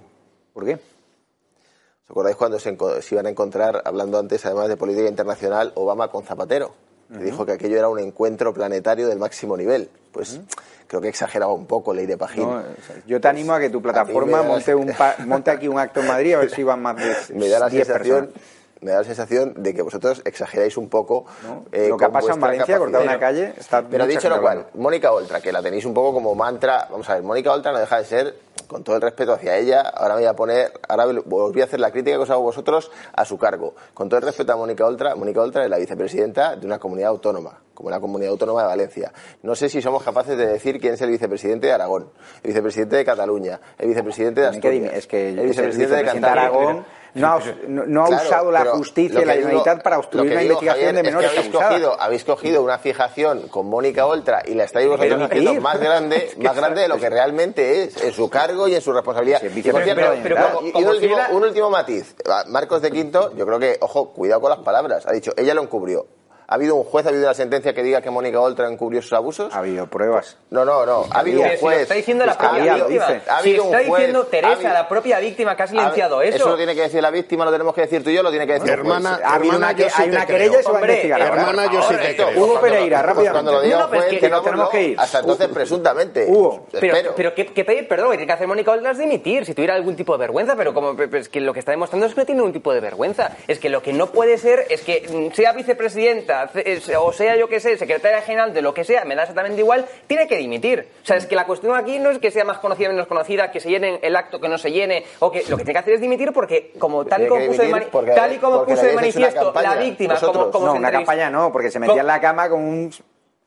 ¿Por qué? ¿Os acordáis cuando se, se iban a encontrar, hablando antes además de política internacional, Obama con Zapatero? Que Ujú. dijo que aquello era un encuentro planetario del máximo nivel. Pues creo que exageraba un poco Leire Pajín. No, yo te animo a que tu plataforma monte, un monte aquí un acto en Madrid a ver si van más de [LAUGHS] me da la 10 sensación personas. Me da la sensación de que vosotros exageráis un poco eh, Lo que ha pasado en Valencia, cortar una calle, está pero dicho lo cual. Mónica Oltra que la tenéis un poco como mantra vamos a ver Mónica Oltra no deja de ser con todo el respeto hacia ella ahora me voy a poner ahora os voy a hacer la crítica que os hago vosotros a su cargo. Con todo el respeto a Mónica Oltra Mónica Oltra es la vicepresidenta de una comunidad autónoma como la comunidad autónoma de Valencia. No sé si somos capaces de decir quién es el vicepresidente de Aragón el vicepresidente de Cataluña el vicepresidente de Asturias es que el el vicepresidente de vicepresidente de Cantabria. Aragón no ha, no- no ha Claro, usado la pero justicia y la que Generalitat para obstruir que una digo, investigación Javier, de es que menores habéis abusadas. cogido, habéis cogido una fijación con Mónica Oltra y la estáis vosotros Pero haciendo más grande, [LAUGHS] más grande de lo que realmente es en su cargo y en su responsabilidad. Y, por cierto, la como- y- un, último, un último matiz. Marcos de Quinto, yo creo que, ojo, cuidado con las palabras. Ha dicho, ella lo encubrió. ¿Ha habido un juez, ha habido una sentencia que diga que Mónica Oltra encubrió sus abusos? Ha habido pruebas. No, no, no. Ha habido un Pero si lo juez. está diciendo la propia víctima. Ha Si habido está un juez, diciendo Teresa, habido- la propia víctima que ha silenciado eso. Eso lo tiene que decir la víctima, lo tenemos que decir tú y yo, lo tiene que decir el juez. Hermana, Ha habido hermana, una, que- yo sí hay una querella y se va a Hombre, investigar. hermana, yo sí te creo. Hugo Pereira, rápidamente. Cuando lo diga No, juez, que nos tenemos que ir. Hasta entonces, presuntamente. Hugo. Pero, Espero. pero ¿qué, qué pedir perdón? Tiene que hacer Mónica Oltra es dimitir, si tuviera algún tipo de vergüenza, pero como es que lo que está demostrando es que no tiene ningún tipo de vergüenza. Es que lo que no puede ser es que mm, sea vicepresidenta sea, o sea yo que sé, secretaria general de lo que sea, me da exactamente igual, tiene que dimitir. O sea, es que la cuestión aquí no es que sea más conocida o menos conocida, que se llene el acto, que no se llene, o que lo que tiene que hacer es dimitir porque, como tal y como puse de, tal y como puse de manifiesto la víctima, como, como no, una campaña no, porque se metía en la cama con un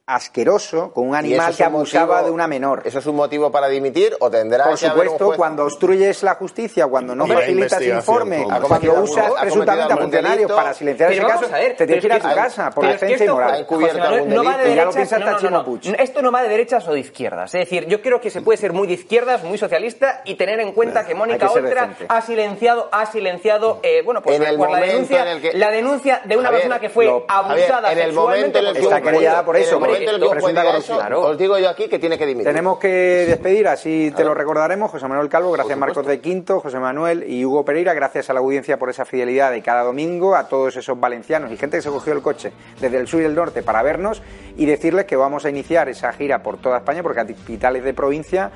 asqueroso con un animal que abusaba de una menor. ¿Eso es un motivo para dimitir o tendrá Por supuesto, cuando obstruyes la justicia, cuando no facilitas informe, cuando usas presuntamente a funcionarios para silenciar ese caso, te tienes que ir a tu casa por defensa y moral. No va de derechas, Esto no va de derechas o de izquierdas. Es decir, yo creo que se puede ser muy de izquierdas, muy socialista y tener en cuenta que Mónica Oltra ha silenciado, ha silenciado, eh, bueno, pues por la denuncia, la denuncia de una persona que fue abusada sexualmente. Está querellada por eso os digo yo aquí que tiene que dimitir. Tenemos que despedir, así te lo recordaremos. José Manuel Calvo, gracias Marcos de Quinto, José Manuel y Hugo Pereira, gracias a la audiencia por esa fidelidad de cada domingo, a todos esos valencianos y gente que se cogió el coche desde el sur y el norte para vernos y decirles que vamos a iniciar esa gira por toda España, porque capitales de provincia,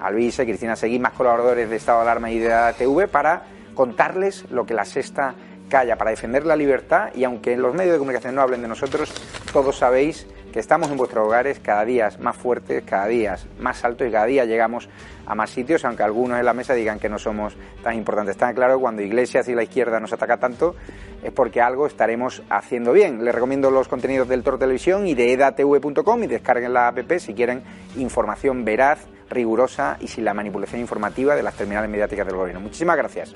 Alvise, Cristina Seguí, más colaboradores de Estado de Alarma y de ATV para contarles lo que la sexta calla, para defender la libertad y aunque los medios de comunicación no hablen de nosotros, todos sabéis que estamos en vuestros hogares cada día más fuertes, cada día más altos y cada día llegamos a más sitios, aunque algunos en la mesa digan que no somos tan importantes. Está claro cuando Iglesias y la izquierda nos ataca tanto es porque algo estaremos haciendo bien. Les recomiendo los contenidos del Toro Televisión y de edatv.com y descarguen la app si quieren información veraz, rigurosa y sin la manipulación informativa de las terminales mediáticas del gobierno. Muchísimas gracias.